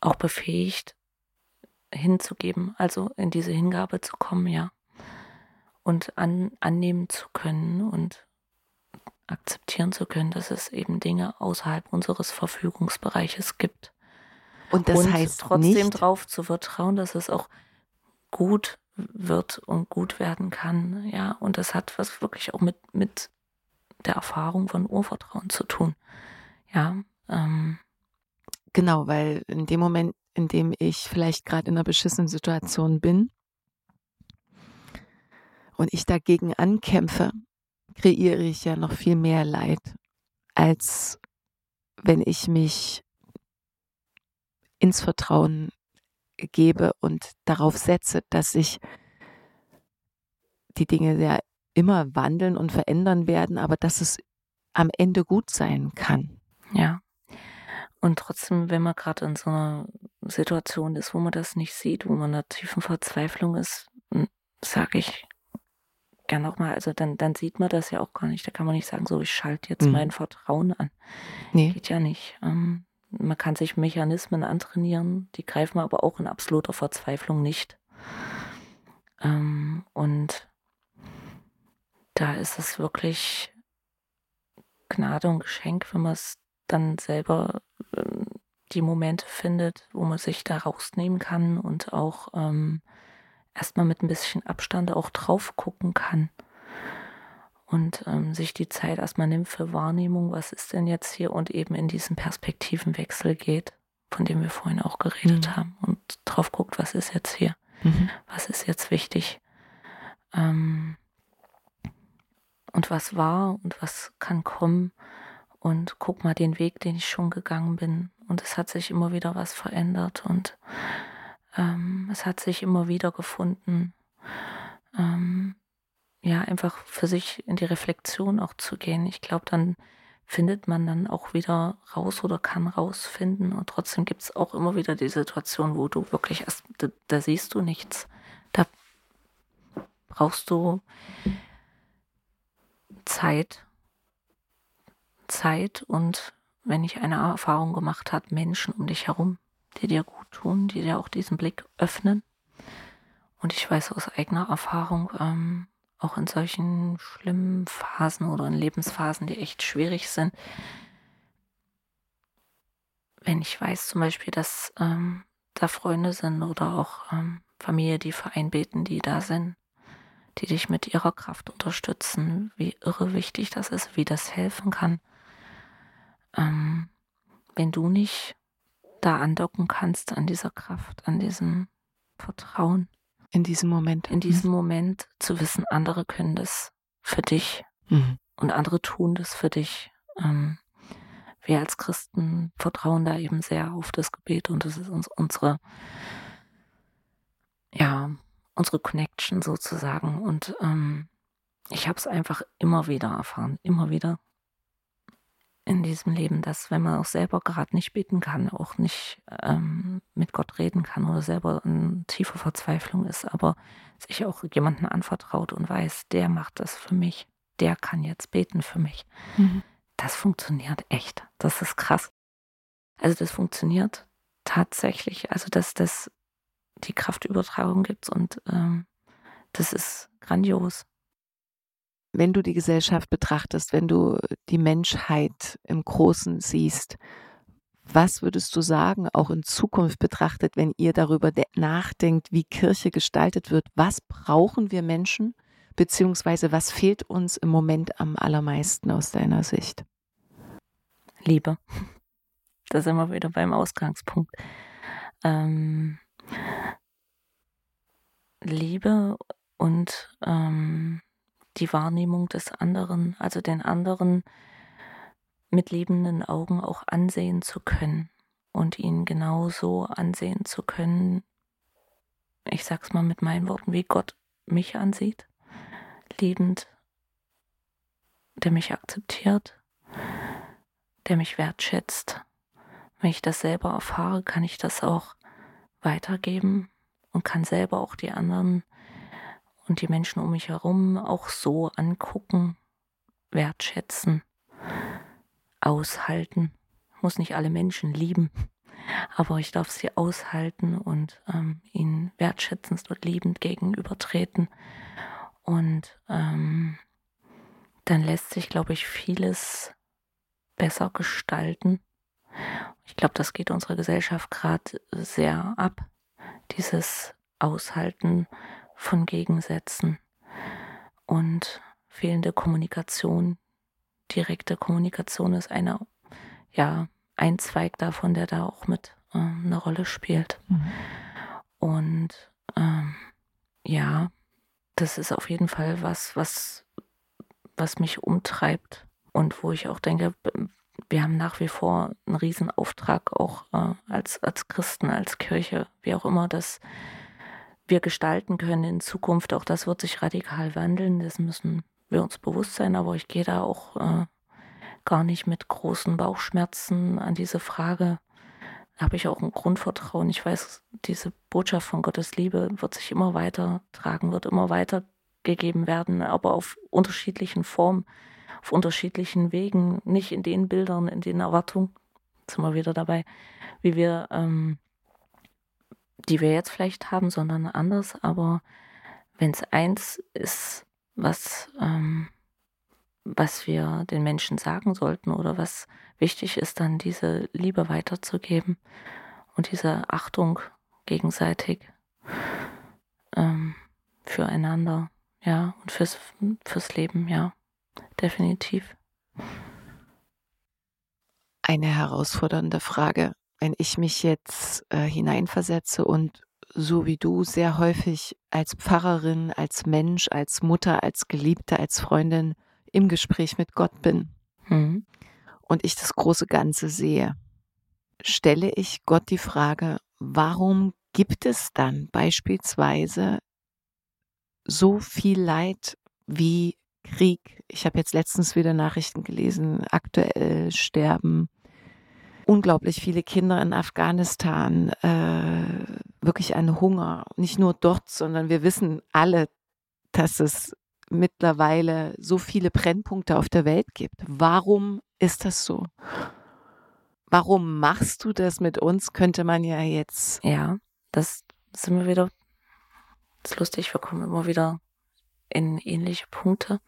auch befähigt, hinzugeben, also in diese Hingabe zu kommen, ja. Und an, annehmen zu können und akzeptieren zu können, dass es eben Dinge außerhalb unseres Verfügungsbereiches gibt. Und das und heißt trotzdem nicht, drauf zu vertrauen, dass es auch gut wird und gut werden kann, ja. Und das hat was wirklich auch mit, mit der Erfahrung von Urvertrauen zu tun, ja. Ähm, genau, weil in dem Moment, in dem ich vielleicht gerade in einer beschissenen Situation bin und ich dagegen ankämpfe, kreiere ich ja noch viel mehr Leid, als wenn ich mich ins Vertrauen gebe und darauf setze, dass sich die Dinge ja immer wandeln und verändern werden, aber dass es am Ende gut sein kann. Ja. Und trotzdem, wenn man gerade in so einer Situation ist, wo man das nicht sieht, wo man in einer tiefen Verzweiflung ist, hm, sage ich gerne nochmal, also dann, dann sieht man das ja auch gar nicht. Da kann man nicht sagen, so ich schalte jetzt Mhm. mein Vertrauen an. Nee. Geht ja nicht. Ähm, man kann sich Mechanismen antrainieren, die greifen aber auch in absoluter Verzweiflung nicht. Ähm, und da ist es wirklich Gnade und Geschenk, wenn man es dann selber ähm, die Momente findet, wo man sich da rausnehmen kann und auch ähm, erstmal mit ein bisschen Abstand auch drauf gucken kann und ähm, sich die Zeit erstmal nimmt für Wahrnehmung, was ist denn jetzt hier und eben in diesen Perspektivenwechsel geht, von dem wir vorhin auch geredet Mhm. haben und drauf guckt, was ist jetzt hier, Mhm. was ist jetzt wichtig ähm, und was war und was kann kommen und guck mal den Weg, den ich schon gegangen bin und es hat sich immer wieder was verändert und ähm, es hat sich immer wieder gefunden, ähm, ja, einfach für sich in die Reflexion auch zu gehen. Ich glaube, dann findet man dann auch wieder raus oder kann rausfinden. Und trotzdem gibt es auch immer wieder die Situation, wo du wirklich erst, da, da siehst du nichts. Da brauchst du Zeit. Zeit und wenn ich eine Erfahrung gemacht habe, Menschen um dich herum, die dir gut tun, die dir auch diesen Blick öffnen. Und ich weiß aus eigener Erfahrung, ähm, auch in solchen schlimmen Phasen oder in Lebensphasen, die echt schwierig sind, wenn ich weiß zum Beispiel, dass ähm, da Freunde sind oder auch ähm, Familie, die für beten, die da sind, die dich mit ihrer Kraft unterstützen, wie irre wichtig das ist, wie das helfen kann. Ähm, wenn du nicht da andocken kannst an dieser Kraft, an diesem Vertrauen, In diesem Moment. in diesem Moment zu wissen, andere können das für dich Mhm. und andere tun das für dich. Ähm, wir als Christen vertrauen da eben sehr auf das Gebet und das ist uns unsere, ja, unsere Connection sozusagen. Und ähm, ich habe es einfach immer wieder erfahren, immer wieder in diesem Leben, dass wenn man auch selber gerade nicht beten kann, auch nicht ähm, mit Gott reden kann oder selber in tiefer Verzweiflung ist, aber sich auch jemanden anvertraut und weiß, der macht das für mich, der kann jetzt beten für mich. Mhm. Das funktioniert echt. Das ist krass. Also das funktioniert tatsächlich. Also dass das die Kraftübertragung gibt und ähm, das ist grandios. Wenn du die Gesellschaft betrachtest, wenn du die Menschheit im Großen siehst, was würdest du sagen, auch in Zukunft betrachtet, wenn ihr darüber de- nachdenkt, wie Kirche gestaltet wird? Was brauchen wir Menschen? Beziehungsweise was fehlt uns im Moment am allermeisten aus deiner Sicht? Liebe. Da sind wir wieder beim Ausgangspunkt. Ähm, Liebe und ähm, die Wahrnehmung des anderen, also den anderen mit liebenden Augen auch ansehen zu können und ihn genauso ansehen zu können, ich sag's mal mit meinen Worten, wie Gott mich ansieht, liebend, der mich akzeptiert, der mich wertschätzt. Wenn ich das selber erfahre, kann ich das auch weitergeben und kann selber auch die anderen und die Menschen um mich herum auch so angucken, wertschätzen, aushalten. Ich muss nicht alle Menschen lieben, aber ich darf sie aushalten und ähm, ihnen wertschätzend und liebend gegenübertreten. Und ähm, dann lässt sich, glaube ich, vieles besser gestalten. Ich glaube, das geht unserer Gesellschaft gerade sehr ab, dieses Aushalten von Gegensätzen und fehlende Kommunikation. Direkte Kommunikation ist eine, ja, ein Zweig davon, der da auch mit ähm, eine Rolle spielt. Und ähm, ja, das ist auf jeden Fall was, was, was mich umtreibt und wo ich auch denke, wir haben nach wie vor einen Riesenauftrag auch äh, als, als Christen, als Kirche, wie auch immer, dass wir gestalten können in Zukunft. Auch das wird sich radikal wandeln. Das müssen wir uns bewusst sein. Aber ich gehe da auch äh, gar nicht mit großen Bauchschmerzen an diese Frage. Da habe ich auch ein Grundvertrauen. Ich weiß, diese Botschaft von Gottes Liebe wird sich immer weiter tragen, wird immer weiter gegeben werden, aber auf unterschiedlichen Formen, auf unterschiedlichen Wegen, nicht in den Bildern, in den Erwartungen, sind wir wieder dabei, wie wir, ähm, die wir jetzt vielleicht haben, sondern anders. Aber wenn es eins ist, was, ähm, was wir den Menschen sagen sollten oder was wichtig ist, dann diese Liebe weiterzugeben und diese Achtung gegenseitig ähm, füreinander, ja, und fürs, fürs Leben, ja, definitiv. Eine herausfordernde Frage, wenn ich mich jetzt äh, hineinversetze und so wie du sehr häufig als Pfarrerin, als Mensch, als Mutter, als Geliebte, als Freundin im Gespräch mit Gott bin mhm. und ich das große Ganze sehe, stelle ich Gott die Frage, warum gibt es dann beispielsweise so viel Leid wie Krieg? Ich habe jetzt letztens wieder Nachrichten gelesen, aktuell sterben unglaublich viele Kinder in Afghanistan, äh, wirklich ein Hunger, nicht nur dort, sondern wir wissen alle, dass es mittlerweile so viele Brennpunkte auf der Welt gibt. Warum ist das so? Warum machst du das mit uns? Könnte man ja jetzt. Ja, das sind wir wieder. Das ist lustig, wir kommen immer wieder in ähnliche Punkte.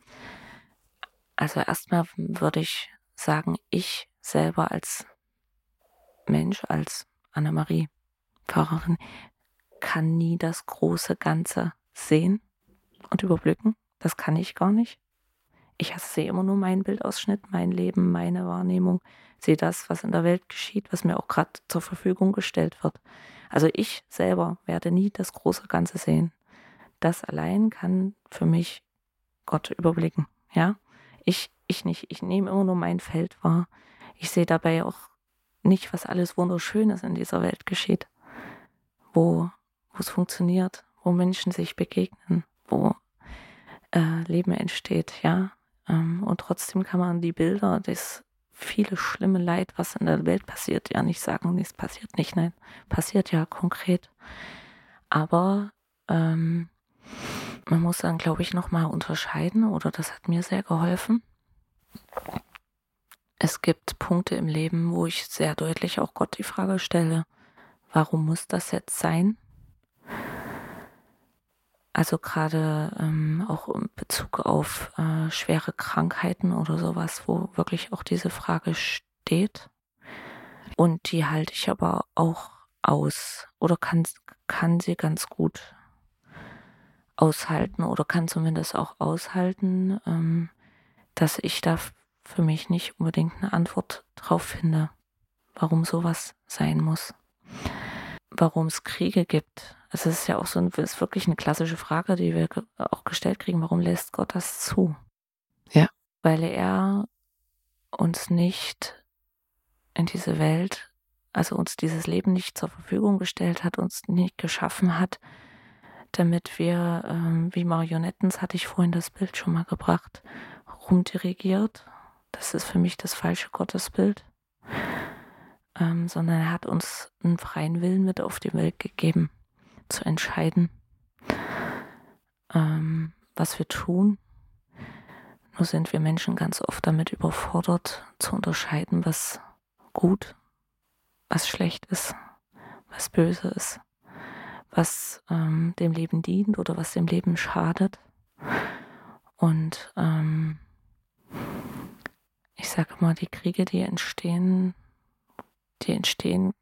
Also erstmal würde ich sagen, ich selber als Mensch, als Annemarie Pfarrerin, kann nie das große Ganze sehen und überblicken. Das kann ich gar nicht. Ich sehe immer nur meinen Bildausschnitt, mein Leben, meine Wahrnehmung, sehe das, was in der Welt geschieht, was mir auch gerade zur Verfügung gestellt wird. Also ich selber werde nie das große Ganze sehen. Das allein kann für mich Gott überblicken. Ja, ich, ich nicht. Ich nehme immer nur mein Feld wahr. Ich sehe dabei auch nicht, was alles Wunderschönes in dieser Welt geschieht, wo, wo es funktioniert, wo Menschen sich begegnen, wo äh, Leben entsteht, ja. Ähm, und trotzdem kann man die Bilder, das viele schlimme Leid, was in der Welt passiert, ja nicht sagen, nichts passiert nicht, nein, passiert ja konkret. Aber ähm, man muss dann, glaube ich, nochmal unterscheiden, oder das hat mir sehr geholfen. Es gibt Punkte im Leben, wo ich sehr deutlich auch Gott die Frage stelle, warum muss das jetzt sein? Also gerade ähm, auch in Bezug auf äh, schwere Krankheiten oder sowas, wo wirklich auch diese Frage steht. Und die halte ich aber auch aus oder kann, kann sie ganz gut aushalten oder kann zumindest auch aushalten, ähm, dass ich da für mich nicht unbedingt eine Antwort drauf finde, warum sowas sein muss. Warum es Kriege gibt, also es ist ja auch so, ein, ist wirklich eine klassische Frage, die wir auch gestellt kriegen. Warum lässt Gott das zu? Ja. Weil er uns nicht in diese Welt, also uns dieses Leben nicht zur Verfügung gestellt hat, uns nicht geschaffen hat, damit wir, ähm, wie Marionetten, das hatte ich vorhin das Bild schon mal gebracht, rumdirigiert. Das ist für mich das falsche Gottesbild. Ähm, sondern er hat uns einen freien Willen mit auf die Welt gegeben zu entscheiden, ähm, was wir tun. Nur sind wir Menschen ganz oft damit überfordert, zu unterscheiden, was gut, was schlecht ist, was böse ist, was ähm, dem Leben dient oder was dem Leben schadet. Und ähm, ich sage immer, die Kriege, die entstehen, die entstehen,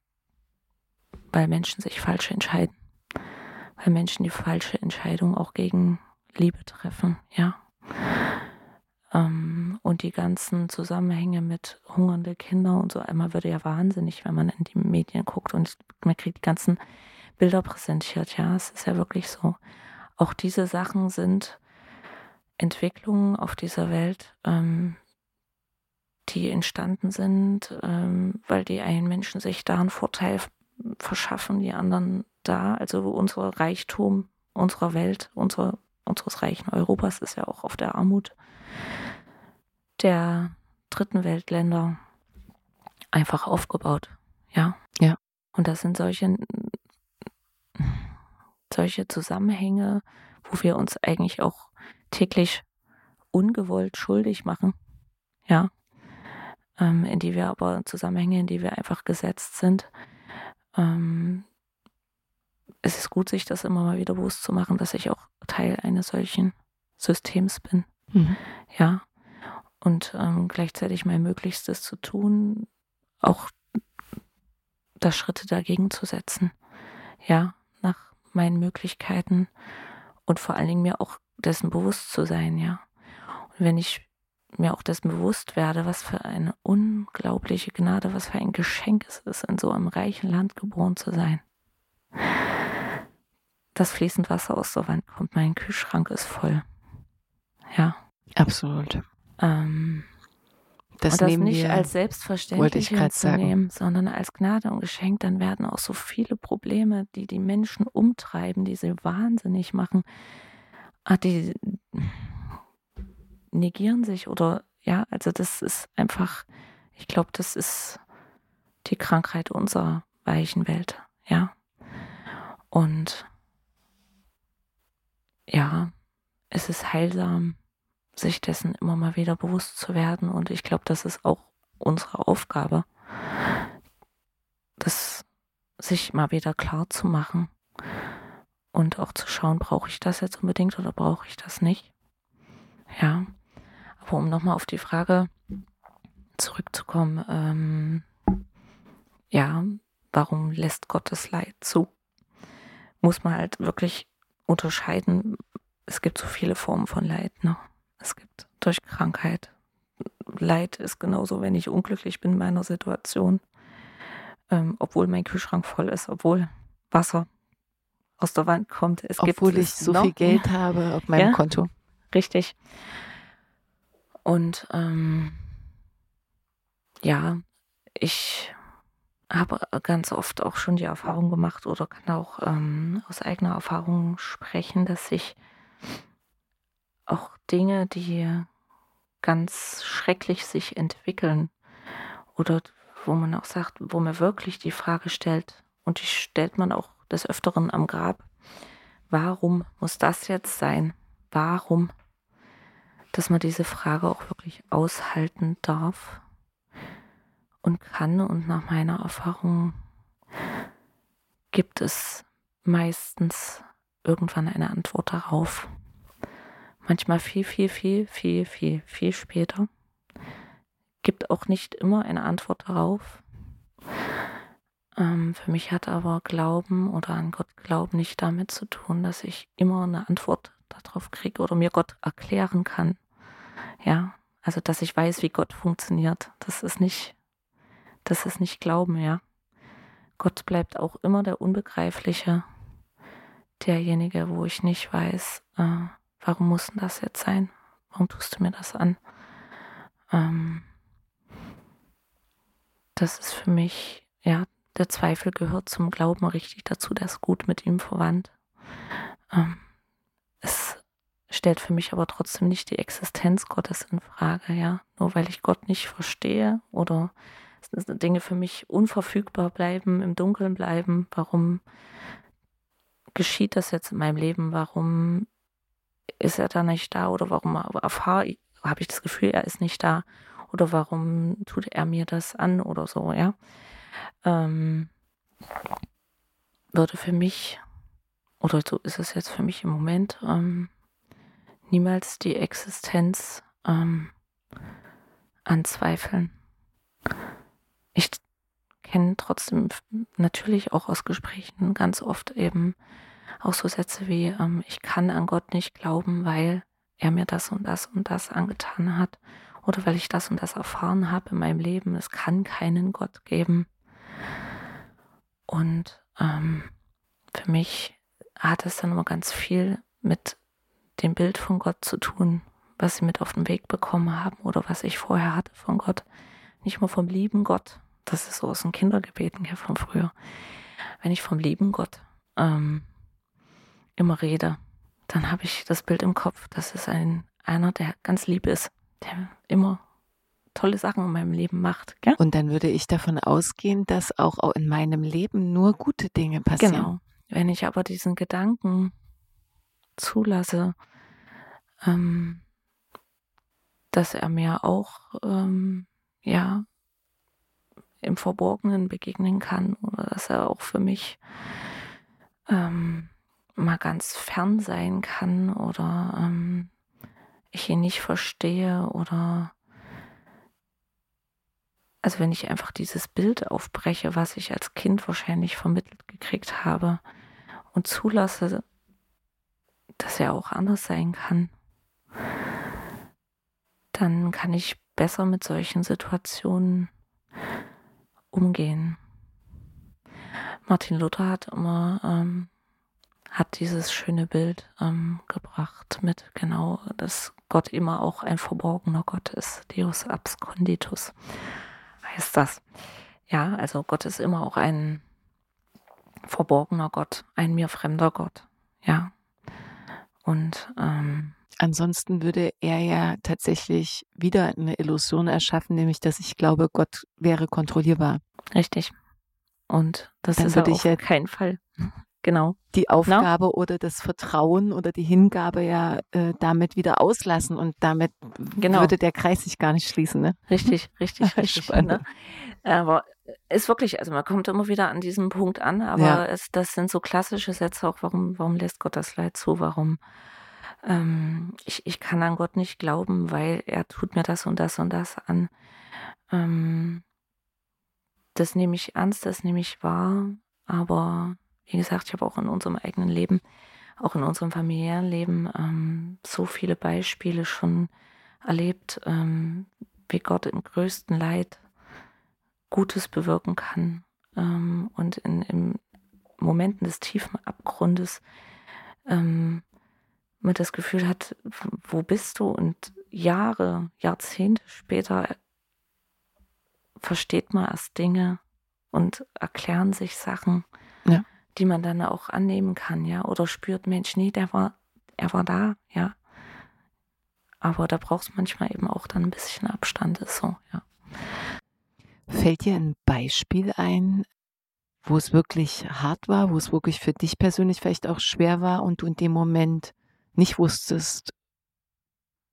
weil Menschen sich falsch entscheiden weil Menschen die falsche Entscheidung auch gegen Liebe treffen, ja. Ähm, und die ganzen Zusammenhänge mit hungernde Kinder und so einmal würde ja wahnsinnig, wenn man in die Medien guckt und man kriegt die ganzen Bilder präsentiert, ja, es ist ja wirklich so. Auch diese Sachen sind Entwicklungen auf dieser Welt, ähm, die entstanden sind, ähm, weil die einen Menschen sich da einen Vorteil verschaffen, die anderen da. Also unser Reichtum unserer Welt, unsere, unseres reichen Europas ist ja auch auf der Armut der dritten Weltländer einfach aufgebaut. Ja. Ja. Und das sind solche, solche Zusammenhänge, wo wir uns eigentlich auch täglich ungewollt schuldig machen, ja, ähm, in die wir aber Zusammenhänge, in die wir einfach gesetzt sind. Ähm, es ist gut, sich das immer mal wieder bewusst zu machen, dass ich auch Teil eines solchen Systems bin. Mhm. Ja. Und ähm, gleichzeitig mein Möglichstes zu tun, auch da Schritte dagegen zu setzen. Ja, meinen Möglichkeiten und vor allen Dingen mir auch dessen bewusst zu sein, ja. Und wenn ich mir auch dessen bewusst werde, was für eine unglaubliche Gnade, was für ein Geschenk es ist, in so einem reichen Land geboren zu sein. Das fließend Wasser aus der Wand kommt, mein Kühlschrank ist voll. Ja. Absolut. Ähm, das, und das nicht wir, als selbstverständlich zu nehmen, sondern als Gnade und Geschenk, dann werden auch so viele Probleme, die die Menschen umtreiben, die sie wahnsinnig machen, ah, die negieren sich oder ja, also das ist einfach, ich glaube, das ist die Krankheit unserer weichen Welt, ja. Und ja, es ist heilsam, sich dessen immer mal wieder bewusst zu werden. Und ich glaube, das ist auch unsere Aufgabe, das sich mal wieder klar zu machen und auch zu schauen, brauche ich das jetzt unbedingt oder brauche ich das nicht. Ja, aber um nochmal auf die Frage zurückzukommen, ähm, ja, warum lässt Gott das Leid zu? Muss man halt wirklich unterscheiden. Es gibt so viele Formen von Leid. Ne? Es gibt durch Krankheit. Leid ist genauso, wenn ich unglücklich bin in meiner Situation. Ähm, obwohl mein Kühlschrank voll ist, obwohl Wasser aus der Wand kommt. Es obwohl ich so noch, viel Geld habe auf meinem ja, Konto. Richtig. Und ähm, ja, ich habe ganz oft auch schon die Erfahrung gemacht oder kann auch ähm, aus eigener Erfahrung sprechen, dass ich auch Dinge, die ganz schrecklich sich entwickeln oder wo man auch sagt, wo man wirklich die Frage stellt, und die stellt man auch des Öfteren am Grab, warum muss das jetzt sein? Warum? Dass man diese Frage auch wirklich aushalten darf und kann. Und nach meiner Erfahrung gibt es meistens irgendwann eine Antwort darauf manchmal viel, viel, viel, viel, viel, viel später. Gibt auch nicht immer eine Antwort darauf. Ähm, für mich hat aber Glauben oder an Gott Glauben nicht damit zu tun, dass ich immer eine Antwort darauf kriege oder mir Gott erklären kann. Ja, also dass ich weiß, wie Gott funktioniert. Das ist nicht, das ist nicht Glauben, ja. Gott bleibt auch immer der Unbegreifliche, derjenige, wo ich nicht weiß, äh, warum muss denn das jetzt sein? Warum tust du mir das an? Ähm, das ist für mich, ja, der Zweifel gehört zum Glauben richtig dazu, der ist gut mit ihm verwandt. Ähm, es stellt für mich aber trotzdem nicht die Existenz Gottes in Frage, ja. Nur weil ich Gott nicht verstehe oder Dinge für mich unverfügbar bleiben, im Dunkeln bleiben, warum geschieht das jetzt in meinem Leben? Warum ist er da nicht da oder warum habe ich das Gefühl, er ist nicht da oder warum tut er mir das an oder so, ja. Ähm, würde für mich, oder so ist es jetzt für mich im Moment, ähm, niemals die Existenz ähm, anzweifeln. Ich kenne trotzdem natürlich auch aus Gesprächen ganz oft eben auch so Sätze wie, ähm, ich kann an Gott nicht glauben, weil er mir das und das und das angetan hat oder weil ich das und das erfahren habe in meinem Leben. Es kann keinen Gott geben. Und ähm, für mich hat es dann immer ganz viel mit dem Bild von Gott zu tun, was sie mit auf den Weg bekommen haben oder was ich vorher hatte von Gott. Nicht nur vom lieben Gott, das ist so aus den Kindergebeten hier von früher. Wenn ich vom lieben Gott ähm, immer rede, dann habe ich das Bild im Kopf, dass es ein einer, der ganz lieb ist, der immer tolle Sachen in meinem Leben macht. Gell? Und dann würde ich davon ausgehen, dass auch in meinem Leben nur gute Dinge passieren. Genau. Wenn ich aber diesen Gedanken zulasse, ähm, dass er mir auch, ähm, ja, im Verborgenen begegnen kann oder dass er auch für mich ähm, mal ganz fern sein kann oder ähm, ich ihn nicht verstehe oder also wenn ich einfach dieses Bild aufbreche, was ich als Kind wahrscheinlich vermittelt gekriegt habe und zulasse, dass er auch anders sein kann, dann kann ich besser mit solchen Situationen umgehen. Martin Luther hat immer ähm, hat dieses schöne Bild ähm, gebracht mit genau, dass Gott immer auch ein verborgener Gott ist. Deus absconditus heißt das. Ja, also Gott ist immer auch ein verborgener Gott, ein mir fremder Gott. Ja. Und ähm, ansonsten würde er ja tatsächlich wieder eine Illusion erschaffen, nämlich dass ich glaube, Gott wäre kontrollierbar. Richtig. Und das Dann ist würde auf ja keinen Fall. Genau. Die Aufgabe no? oder das Vertrauen oder die Hingabe ja äh, damit wieder auslassen und damit genau. würde der Kreis sich gar nicht schließen. Ne? Richtig, richtig, richtig. Ne? Aber ist wirklich, also man kommt immer wieder an diesem Punkt an, aber ja. es, das sind so klassische Sätze auch, warum, warum lässt Gott das Leid zu? Warum ähm, ich, ich kann an Gott nicht glauben, weil er tut mir das und das und das an. Ähm, das nehme ich ernst, das nehme ich wahr, aber wie gesagt, ich habe auch in unserem eigenen Leben, auch in unserem familiären Leben ähm, so viele Beispiele schon erlebt, ähm, wie Gott im größten Leid Gutes bewirken kann ähm, und in, in, Momenten des tiefen Abgrundes ähm, man das Gefühl hat, wo bist du? Und Jahre, Jahrzehnte später versteht man erst Dinge und erklären sich Sachen. Ja die man dann auch annehmen kann, ja, oder spürt, Mensch, nee, der war, er war da, ja. Aber da braucht es manchmal eben auch dann ein bisschen Abstand, ist so, ja. Fällt dir ein Beispiel ein, wo es wirklich hart war, wo es wirklich für dich persönlich vielleicht auch schwer war und du in dem Moment nicht wusstest,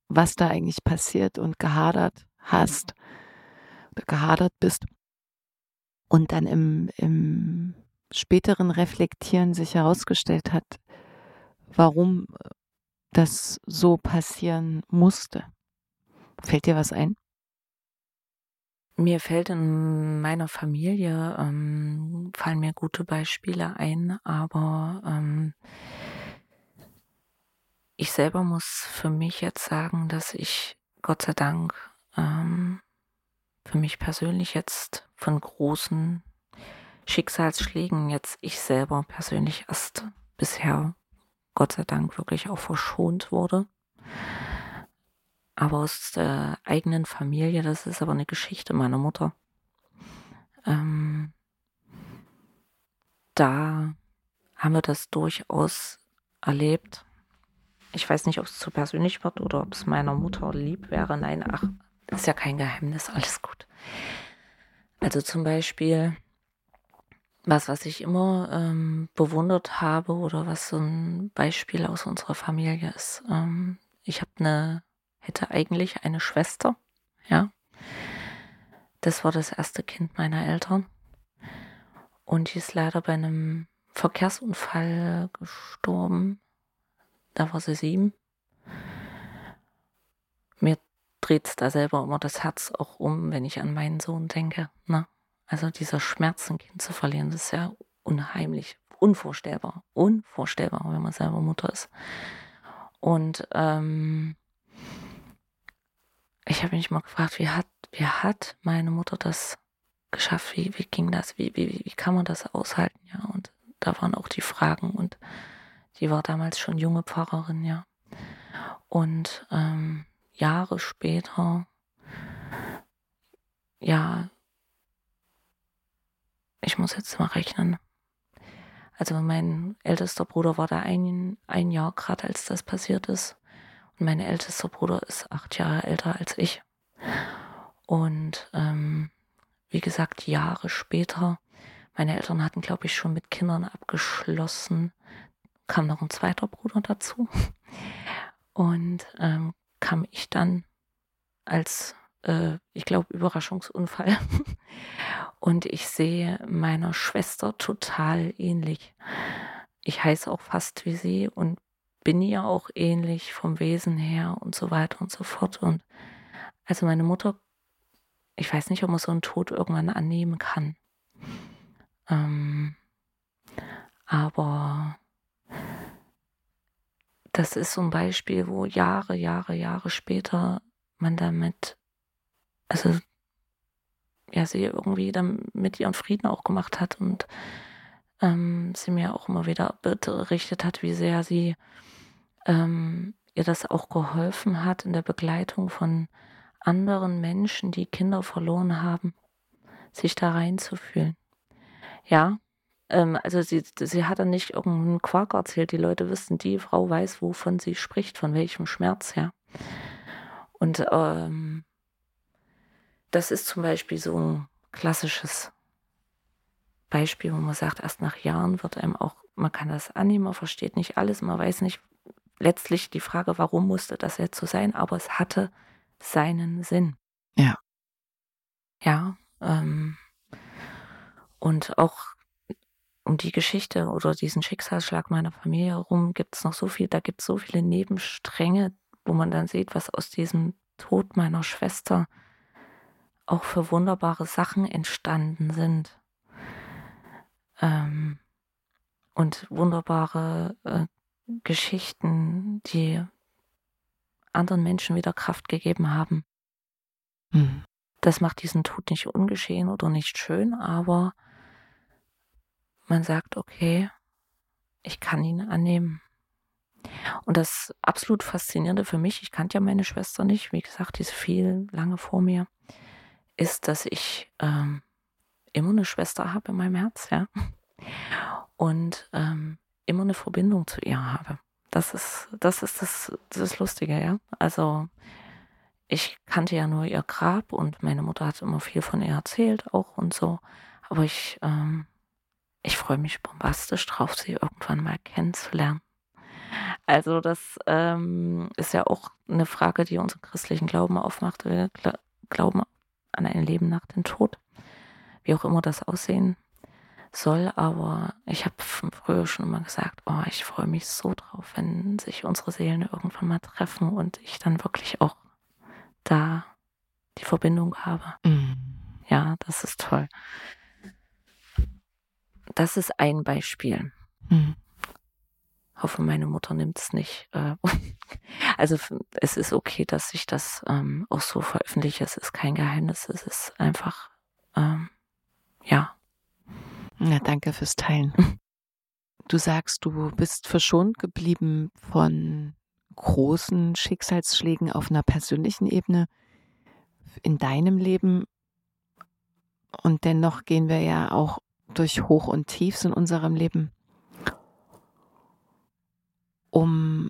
was da eigentlich passiert und gehadert hast oder gehadert bist und dann im, im späteren Reflektieren sich herausgestellt hat, warum das so passieren musste. Fällt dir was ein? Mir fällt in meiner Familie, ähm, fallen mir gute Beispiele ein, aber ähm, ich selber muss für mich jetzt sagen, dass ich Gott sei Dank ähm, für mich persönlich jetzt von großen Schicksalsschlägen jetzt ich selber persönlich erst bisher, Gott sei Dank, wirklich auch verschont wurde. Aber aus der eigenen Familie, das ist aber eine Geschichte meiner Mutter. Ähm, da haben wir das durchaus erlebt. Ich weiß nicht, ob es zu persönlich wird oder ob es meiner Mutter lieb wäre. Nein, ach, ist ja kein Geheimnis, alles gut. Also zum Beispiel was, was ich immer ähm, bewundert habe oder was so ein Beispiel aus unserer Familie ist. Ähm, ich habe eine, hätte eigentlich eine Schwester, ja. Das war das erste Kind meiner Eltern. Und die ist leider bei einem Verkehrsunfall gestorben. Da war sie sieben. Mir dreht es da selber immer das Herz auch um, wenn ich an meinen Sohn denke. Ne? Also dieser Schmerz, ein Kind zu verlieren, das ist ja unheimlich, unvorstellbar, unvorstellbar, wenn man selber Mutter ist. Und ähm, ich habe mich mal gefragt, wie hat, wie hat meine Mutter das geschafft? Wie, wie ging das? Wie, wie, wie kann man das aushalten? Ja, und da waren auch die Fragen und die war damals schon junge Pfarrerin, ja. Und ähm, Jahre später, ja, ich muss jetzt mal rechnen. Also mein ältester Bruder war da ein, ein Jahr gerade, als das passiert ist. Und mein ältester Bruder ist acht Jahre älter als ich. Und ähm, wie gesagt, Jahre später, meine Eltern hatten, glaube ich, schon mit Kindern abgeschlossen, kam noch ein zweiter Bruder dazu. Und ähm, kam ich dann als, äh, ich glaube, Überraschungsunfall. und ich sehe meiner Schwester total ähnlich. Ich heiße auch fast wie sie und bin ihr auch ähnlich vom Wesen her und so weiter und so fort. Und also meine Mutter, ich weiß nicht, ob man so einen Tod irgendwann annehmen kann. Ähm, aber das ist so ein Beispiel, wo Jahre, Jahre, Jahre später man damit, also ja, sie irgendwie dann mit ihren Frieden auch gemacht hat und ähm, sie mir auch immer wieder berichtet hat, wie sehr sie ähm, ihr das auch geholfen hat in der Begleitung von anderen Menschen, die Kinder verloren haben, sich da reinzufühlen. Ja, ähm, also sie, sie hat dann nicht irgendeinen Quark erzählt. Die Leute wissen, die Frau weiß, wovon sie spricht, von welchem Schmerz her. Und ähm, das ist zum Beispiel so ein klassisches Beispiel, wo man sagt, erst nach Jahren wird einem auch, man kann das annehmen, man versteht nicht alles, man weiß nicht letztlich die Frage, warum musste das jetzt so sein, aber es hatte seinen Sinn. Ja. Ja. Ähm, und auch um die Geschichte oder diesen Schicksalsschlag meiner Familie herum gibt es noch so viel, da gibt es so viele Nebenstränge, wo man dann sieht, was aus diesem Tod meiner Schwester auch für wunderbare Sachen entstanden sind. Ähm, und wunderbare äh, Geschichten, die anderen Menschen wieder Kraft gegeben haben. Mhm. Das macht diesen Tod nicht ungeschehen oder nicht schön, aber man sagt, okay, ich kann ihn annehmen. Und das absolut Faszinierende für mich, ich kannte ja meine Schwester nicht, wie gesagt, die ist viel lange vor mir, ist, dass ich ähm, immer eine Schwester habe in meinem Herz, ja. Und ähm, immer eine Verbindung zu ihr habe. Das ist, das ist das, das Lustige, ja. Also ich kannte ja nur ihr Grab und meine Mutter hat immer viel von ihr erzählt auch und so. Aber ich, ähm, ich freue mich bombastisch drauf, sie irgendwann mal kennenzulernen. Also das ähm, ist ja auch eine Frage, die unseren christlichen Glauben aufmacht. Wir glauben an ein Leben nach dem Tod, wie auch immer das aussehen soll. Aber ich habe früher schon immer gesagt, oh, ich freue mich so drauf, wenn sich unsere Seelen irgendwann mal treffen und ich dann wirklich auch da die Verbindung habe. Mhm. Ja, das ist toll. Das ist ein Beispiel. Mhm hoffe, meine Mutter nimmt es nicht. Äh, also es ist okay, dass ich das ähm, auch so veröffentliche. Es ist kein Geheimnis. Es ist einfach, ähm, ja. Ja, danke fürs Teilen. Du sagst, du bist verschont geblieben von großen Schicksalsschlägen auf einer persönlichen Ebene in deinem Leben. Und dennoch gehen wir ja auch durch Hoch und Tiefs in unserem Leben um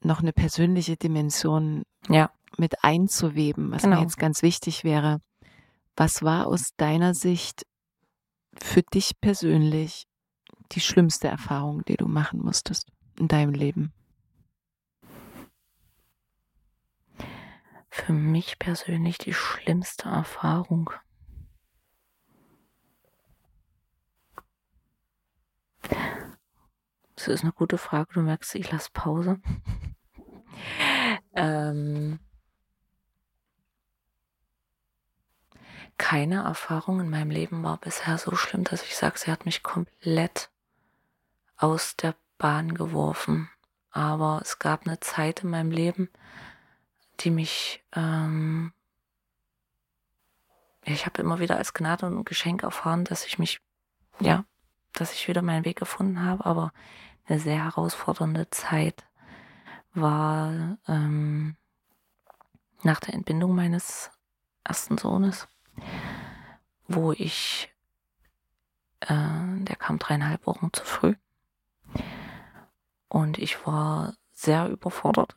noch eine persönliche Dimension ja. mit einzuweben, was genau. mir jetzt ganz wichtig wäre. Was war aus deiner Sicht für dich persönlich die schlimmste Erfahrung, die du machen musstest in deinem Leben? Für mich persönlich die schlimmste Erfahrung. Das ist eine gute Frage. Du merkst, ich lasse Pause. ähm, keine Erfahrung in meinem Leben war bisher so schlimm, dass ich sage, sie hat mich komplett aus der Bahn geworfen. Aber es gab eine Zeit in meinem Leben, die mich, ähm, ich habe immer wieder als Gnade und Geschenk erfahren, dass ich mich, ja, dass ich wieder meinen Weg gefunden habe, aber eine sehr herausfordernde Zeit war ähm, nach der Entbindung meines ersten Sohnes, wo ich, äh, der kam dreieinhalb Wochen zu früh und ich war sehr überfordert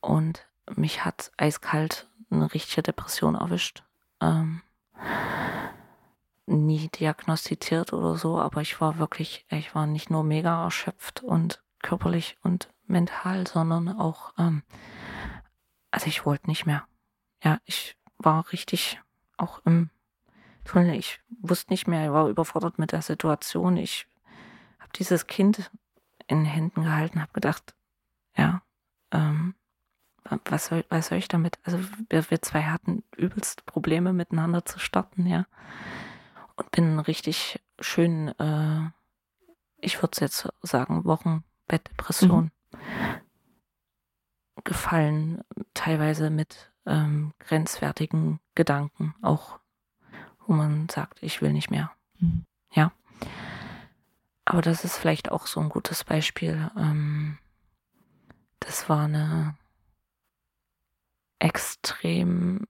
und mich hat eiskalt eine richtige Depression erwischt. Ähm, nie diagnostiziert oder so, aber ich war wirklich, ich war nicht nur mega erschöpft und körperlich und mental, sondern auch, ähm, also ich wollte nicht mehr. Ja, ich war richtig auch im Tunnel. Ich wusste nicht mehr, ich war überfordert mit der Situation. Ich habe dieses Kind in den Händen gehalten, habe gedacht, ja, ähm, was soll, was soll ich damit? Also wir, wir zwei hatten übelst Probleme miteinander zu starten, ja. Und bin richtig schön, äh, ich würde jetzt sagen, Wochenbettdepression mhm. gefallen, teilweise mit ähm, grenzwertigen Gedanken, auch wo man sagt, ich will nicht mehr. Mhm. Ja. Aber das ist vielleicht auch so ein gutes Beispiel. Ähm, das war eine extrem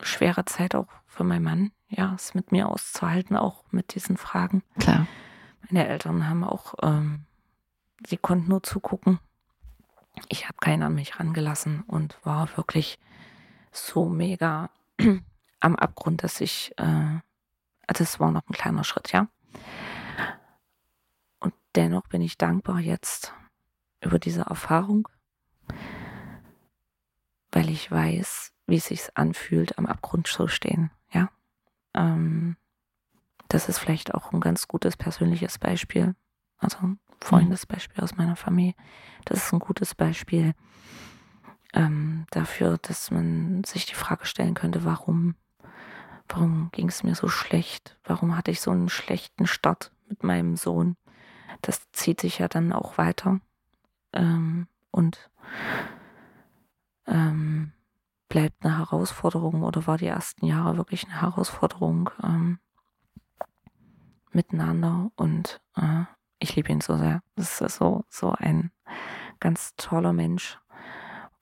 schwere Zeit auch für meinen Mann, ja, es mit mir auszuhalten, auch mit diesen Fragen. Klar. Meine Eltern haben auch, ähm, sie konnten nur zugucken. Ich habe keinen an mich rangelassen und war wirklich so mega am Abgrund, dass ich, äh, also es war noch ein kleiner Schritt, ja. Und dennoch bin ich dankbar jetzt über diese Erfahrung, weil ich weiß, wie es sich anfühlt, am Abgrund zu stehen, ja. Ähm, das ist vielleicht auch ein ganz gutes persönliches Beispiel, also ein Freundesbeispiel aus meiner Familie. Das ist ein gutes Beispiel ähm, dafür, dass man sich die Frage stellen könnte, warum, warum ging es mir so schlecht? Warum hatte ich so einen schlechten Start mit meinem Sohn? Das zieht sich ja dann auch weiter ähm, und ähm, bleibt eine Herausforderung oder war die ersten Jahre wirklich eine Herausforderung ähm, miteinander und äh, ich liebe ihn so sehr. Das ist so, so ein ganz toller Mensch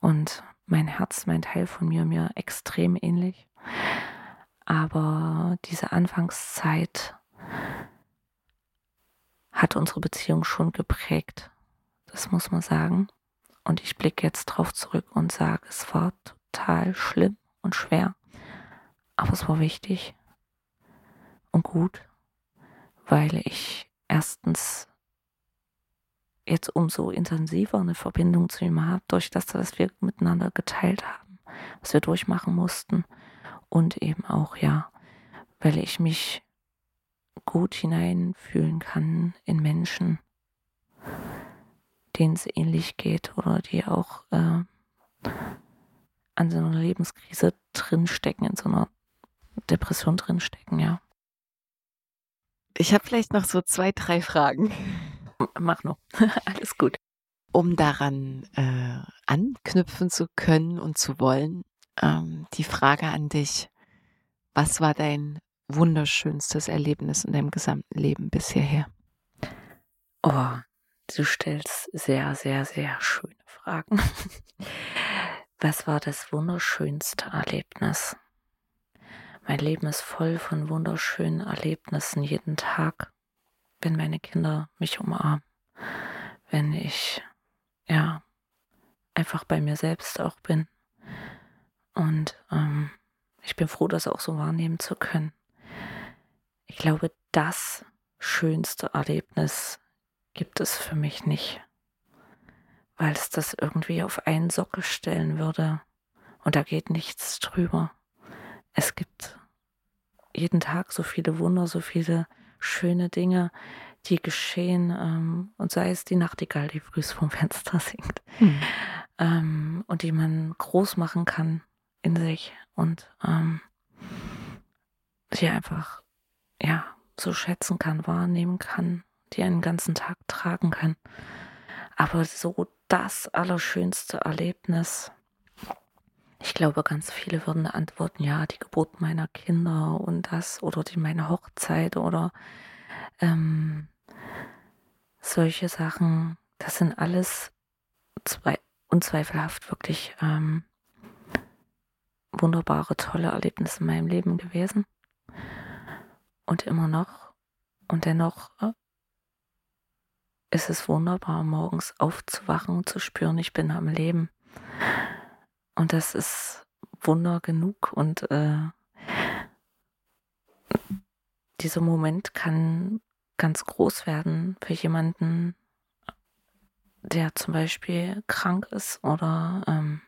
und mein Herz, mein Teil von mir, mir extrem ähnlich. Aber diese Anfangszeit hat unsere Beziehung schon geprägt. Das muss man sagen. Und ich blicke jetzt drauf zurück und sage, es war total schlimm und schwer. Aber es war wichtig und gut, weil ich erstens jetzt umso intensiver eine Verbindung zu ihm habe, durch das, was wir miteinander geteilt haben, was wir durchmachen mussten. Und eben auch, ja, weil ich mich gut hineinfühlen kann in Menschen, denen es ähnlich geht oder die auch äh, an so einer Lebenskrise drinstecken, in so einer Depression drinstecken, ja. Ich habe vielleicht noch so zwei, drei Fragen. Mach noch. Alles gut. Um daran äh, anknüpfen zu können und zu wollen, ähm, die Frage an dich, was war dein wunderschönstes Erlebnis in deinem gesamten Leben bisher? Oh, du stellst sehr, sehr, sehr schöne Fragen. Was war das wunderschönste Erlebnis? Mein Leben ist voll von wunderschönen Erlebnissen jeden Tag wenn meine Kinder mich umarmen, wenn ich ja einfach bei mir selbst auch bin. Und ähm, ich bin froh, das auch so wahrnehmen zu können. Ich glaube, das schönste Erlebnis gibt es für mich nicht, weil es das irgendwie auf einen Sockel stellen würde und da geht nichts drüber. Es gibt jeden Tag so viele Wunder, so viele schöne Dinge, die geschehen, ähm, und sei es die Nachtigall, die früh vom Fenster singt, mhm. ähm, und die man groß machen kann in sich und ähm, die einfach, ja, so schätzen kann, wahrnehmen kann, die einen ganzen Tag tragen kann. Aber so das allerschönste Erlebnis, ich glaube, ganz viele würden antworten, ja, die Geburt meiner Kinder und das oder die meine Hochzeit oder ähm, solche Sachen. Das sind alles zwei, unzweifelhaft wirklich ähm, wunderbare, tolle Erlebnisse in meinem Leben gewesen. Und immer noch. Und dennoch äh, ist es wunderbar, morgens aufzuwachen und zu spüren, ich bin am Leben. Und das ist Wunder genug und äh, dieser Moment kann ganz groß werden für jemanden, der zum Beispiel krank ist oder ähm,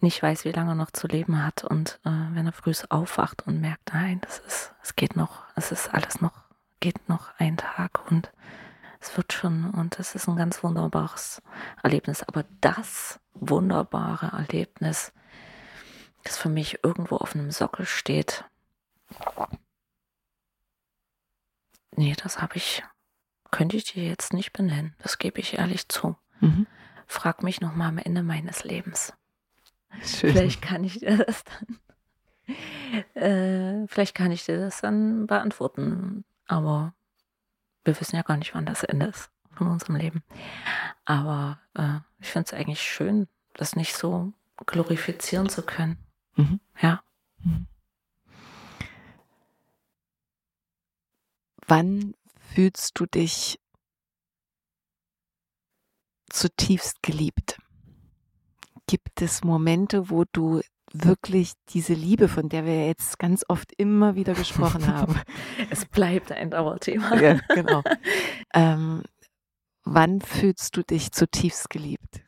nicht weiß, wie lange er noch zu leben hat und äh, wenn er früh aufwacht und merkt, nein, das ist, es geht noch, es ist alles noch, geht noch ein Tag und es wird schon und es ist ein ganz wunderbares Erlebnis. Aber das wunderbare Erlebnis, das für mich irgendwo auf einem Sockel steht, nee, das habe ich, könnte ich dir jetzt nicht benennen. Das gebe ich ehrlich zu. Mhm. Frag mich noch mal am Ende meines Lebens. Schön. Vielleicht kann ich dir das dann, äh, vielleicht kann ich dir das dann beantworten. Aber wir wissen ja gar nicht, wann das Ende ist von unserem Leben. Aber äh, ich finde es eigentlich schön, das nicht so glorifizieren zu können. Mhm. Ja. Mhm. Wann fühlst du dich zutiefst geliebt? Gibt es Momente, wo du wirklich diese Liebe, von der wir jetzt ganz oft immer wieder gesprochen haben. es bleibt ein Dauerthema. Ja, genau. ähm, wann fühlst du dich zutiefst geliebt?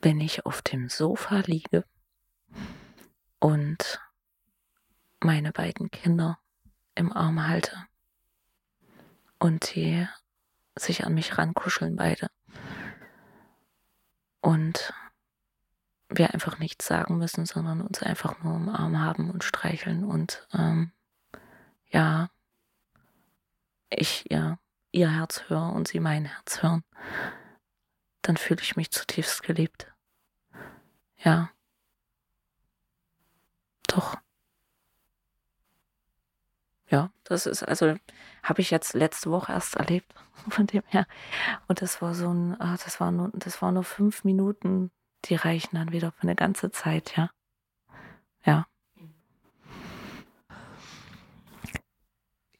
Wenn ich auf dem Sofa liege und meine beiden Kinder im Arm halte und die sich an mich rankuscheln beide. Und wir einfach nichts sagen müssen, sondern uns einfach nur im Arm haben und streicheln und ähm, ja, ich ihr, ihr Herz höre und sie mein Herz hören, dann fühle ich mich zutiefst geliebt. Ja. Doch. Ja, das ist also, habe ich jetzt letzte Woche erst erlebt, von dem her. Und das war so ein, ach, das war nur, das war nur fünf Minuten, die reichen dann wieder für eine ganze Zeit, ja. Ja.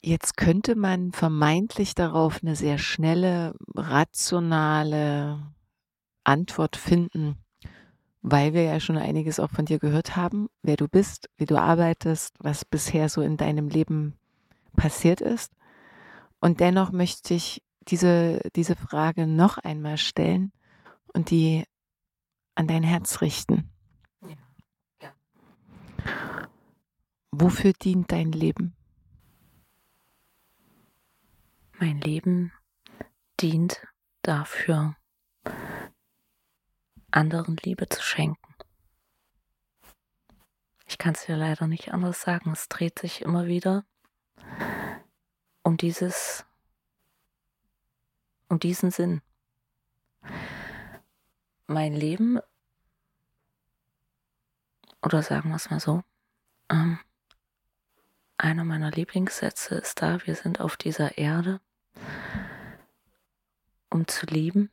Jetzt könnte man vermeintlich darauf eine sehr schnelle, rationale Antwort finden, weil wir ja schon einiges auch von dir gehört haben, wer du bist, wie du arbeitest, was bisher so in deinem Leben passiert ist. Und dennoch möchte ich diese, diese Frage noch einmal stellen und die an dein Herz richten. Wofür dient dein Leben? Mein Leben dient dafür, anderen Liebe zu schenken. Ich kann es dir leider nicht anders sagen. Es dreht sich immer wieder um dieses, um diesen Sinn. Mein Leben, oder sagen wir es mal so, ähm, einer meiner Lieblingssätze ist da, wir sind auf dieser Erde, um zu lieben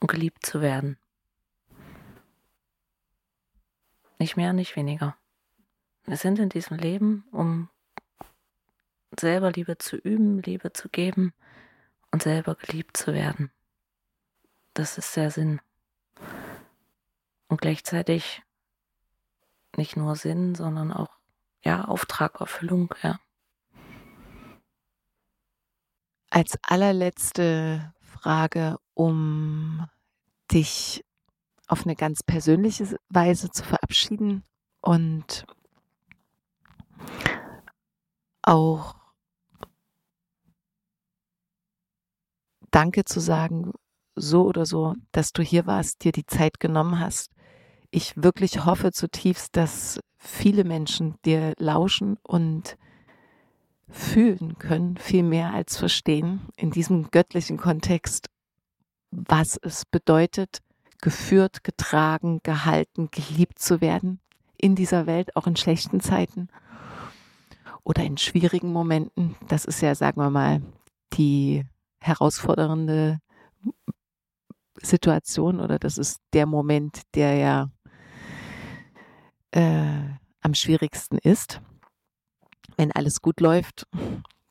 und geliebt zu werden. Nicht mehr, nicht weniger. Wir sind in diesem Leben, um selber Liebe zu üben, Liebe zu geben und selber geliebt zu werden. Das ist der Sinn. Und gleichzeitig nicht nur Sinn, sondern auch, ja, Auftrag, Erfüllung, ja. Als allerletzte Frage, um dich auf eine ganz persönliche Weise zu verabschieden und auch Danke zu sagen, so oder so, dass du hier warst, dir die Zeit genommen hast. Ich wirklich hoffe zutiefst, dass viele Menschen dir lauschen und fühlen können, viel mehr als verstehen, in diesem göttlichen Kontext, was es bedeutet, geführt, getragen, gehalten, geliebt zu werden in dieser Welt, auch in schlechten Zeiten oder in schwierigen Momenten. Das ist ja, sagen wir mal, die herausfordernde Situation oder das ist der Moment, der ja äh, am schwierigsten ist. Wenn alles gut läuft,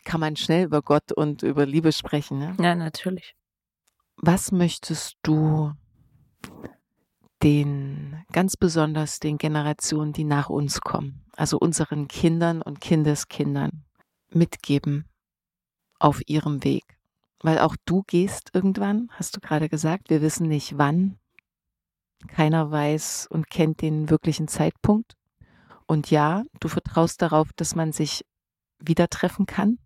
kann man schnell über Gott und über Liebe sprechen. Ne? Ja, natürlich. Was möchtest du den ganz besonders den Generationen, die nach uns kommen, also unseren Kindern und Kindeskindern mitgeben auf ihrem Weg. Weil auch du gehst irgendwann, hast du gerade gesagt, wir wissen nicht wann. Keiner weiß und kennt den wirklichen Zeitpunkt. Und ja, du vertraust darauf, dass man sich wieder treffen kann,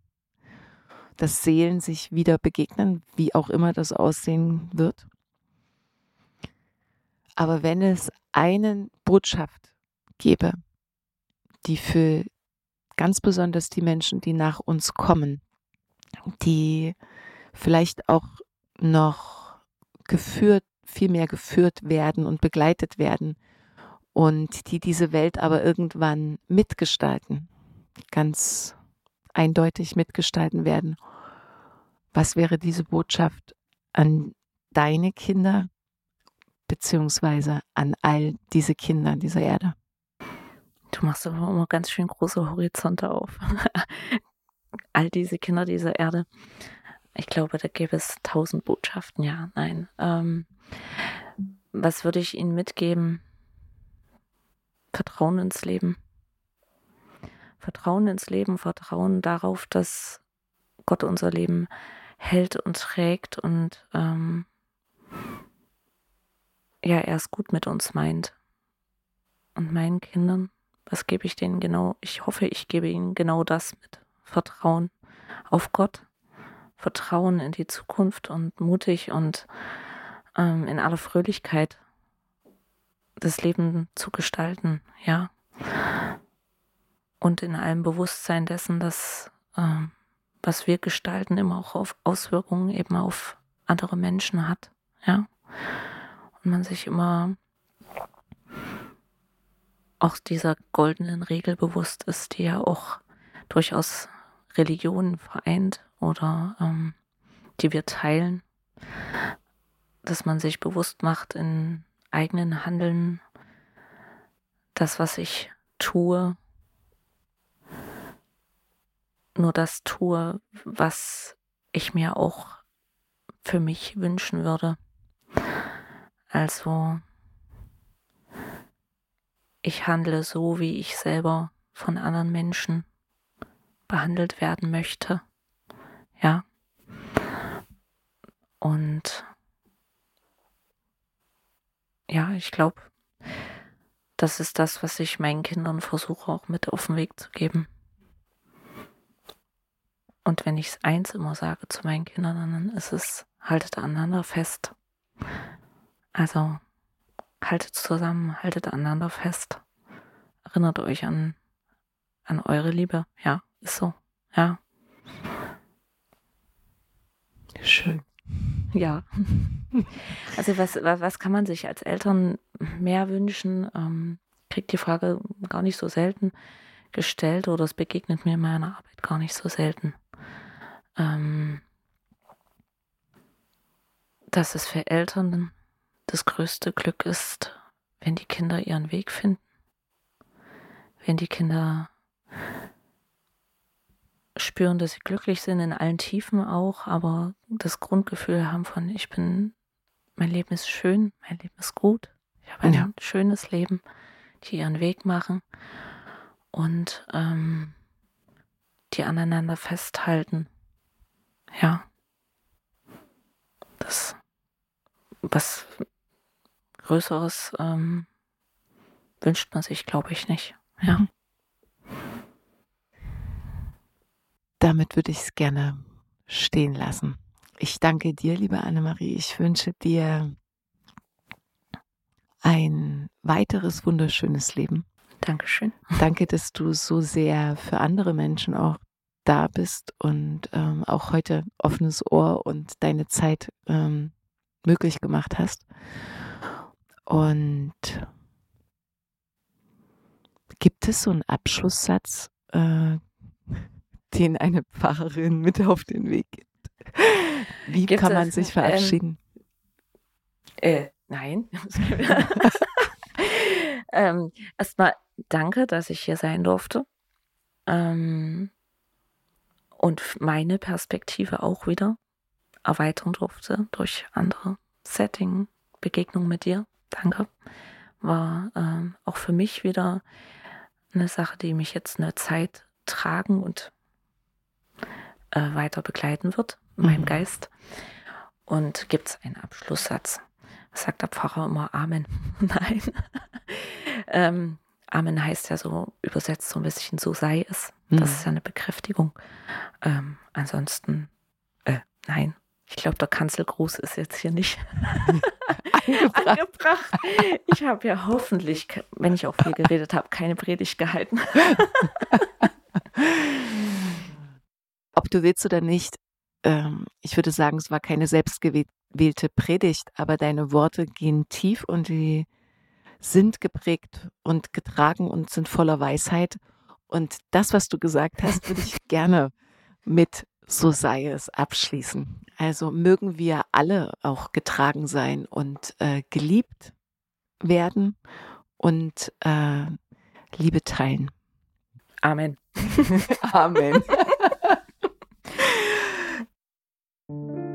dass Seelen sich wieder begegnen, wie auch immer das aussehen wird. Aber wenn es eine Botschaft gäbe, die für ganz besonders die Menschen, die nach uns kommen, die vielleicht auch noch geführt, viel mehr geführt werden und begleitet werden und die diese Welt aber irgendwann mitgestalten, ganz eindeutig mitgestalten werden. Was wäre diese Botschaft an deine Kinder beziehungsweise an all diese Kinder dieser Erde? Du machst aber immer ganz schön große Horizonte auf. all diese Kinder dieser Erde. Ich glaube, da gäbe es tausend Botschaften. Ja, nein. Ähm, was würde ich Ihnen mitgeben? Vertrauen ins Leben. Vertrauen ins Leben, Vertrauen darauf, dass Gott unser Leben hält und trägt und ähm, ja, er es gut mit uns meint. Und meinen Kindern, was gebe ich denen genau? Ich hoffe, ich gebe ihnen genau das mit. Vertrauen auf Gott, Vertrauen in die Zukunft und mutig und ähm, in aller Fröhlichkeit das Leben zu gestalten, ja. Und in allem Bewusstsein dessen, dass ähm, was wir gestalten immer auch auf Auswirkungen eben auf andere Menschen hat, ja. Und man sich immer auch dieser goldenen Regel bewusst ist, die ja auch durchaus Religionen vereint oder ähm, die wir teilen, dass man sich bewusst macht in eigenen Handeln, das, was ich tue, nur das tue, was ich mir auch für mich wünschen würde. Also ich handle so, wie ich selber von anderen Menschen behandelt werden möchte. Ja. Und ja, ich glaube, das ist das, was ich meinen Kindern versuche auch mit auf den Weg zu geben. Und wenn ich es eins immer sage zu meinen Kindern, dann ist es, haltet aneinander fest. Also haltet zusammen, haltet aneinander fest. Erinnert euch an, an eure Liebe. Ja, ist so. Ja. Schön. Ja. Also was, was kann man sich als Eltern mehr wünschen? Ähm, kriegt die Frage gar nicht so selten gestellt oder es begegnet mir in meiner Arbeit gar nicht so selten. Ähm, dass es für Eltern das größte Glück ist, wenn die Kinder ihren Weg finden, wenn die Kinder spüren, dass sie glücklich sind, in allen Tiefen auch, aber das Grundgefühl haben von, ich bin, mein Leben ist schön, mein Leben ist gut, ich habe ein ja. schönes Leben, die ihren Weg machen und ähm, die aneinander festhalten. Ja. Das, was Größeres ähm, wünscht man sich, glaube ich, nicht. Ja. Mhm. Damit würde ich es gerne stehen lassen. Ich danke dir, liebe Annemarie. Ich wünsche dir ein weiteres wunderschönes Leben. Dankeschön. Danke, dass du so sehr für andere Menschen auch da bist und ähm, auch heute offenes Ohr und deine Zeit ähm, möglich gemacht hast. Und gibt es so einen Abschlusssatz, äh, den eine Pfarrerin mit auf den Weg gibt? Wie Gibt kann man sich verabschieden? Ähm, äh, nein. ähm, Erstmal danke, dass ich hier sein durfte. Ähm, und meine Perspektive auch wieder erweitern durfte durch andere Setting, Begegnungen mit dir. Danke. War ähm, auch für mich wieder eine Sache, die mich jetzt eine Zeit tragen und äh, weiter begleiten wird, meinem Mhm. Geist. Und gibt es einen Abschlusssatz. Sagt der Pfarrer immer Amen. Nein. ähm, Amen heißt ja so übersetzt so ein bisschen so sei es. Das Mhm. ist ja eine Bekräftigung. Ähm, ansonsten, äh, nein. Ich glaube, der Kanzelgruß ist jetzt hier nicht Angebracht. angebracht. Ich habe ja hoffentlich, wenn ich auch viel geredet habe, keine Predigt gehalten. Ob du willst oder nicht, ähm, ich würde sagen, es war keine selbstgewählte Predigt, aber deine Worte gehen tief und die sind geprägt und getragen und sind voller Weisheit. Und das, was du gesagt hast, würde ich gerne mit so sei es abschließen. Also mögen wir alle auch getragen sein und äh, geliebt werden und äh, Liebe teilen. Amen. Amen. thank you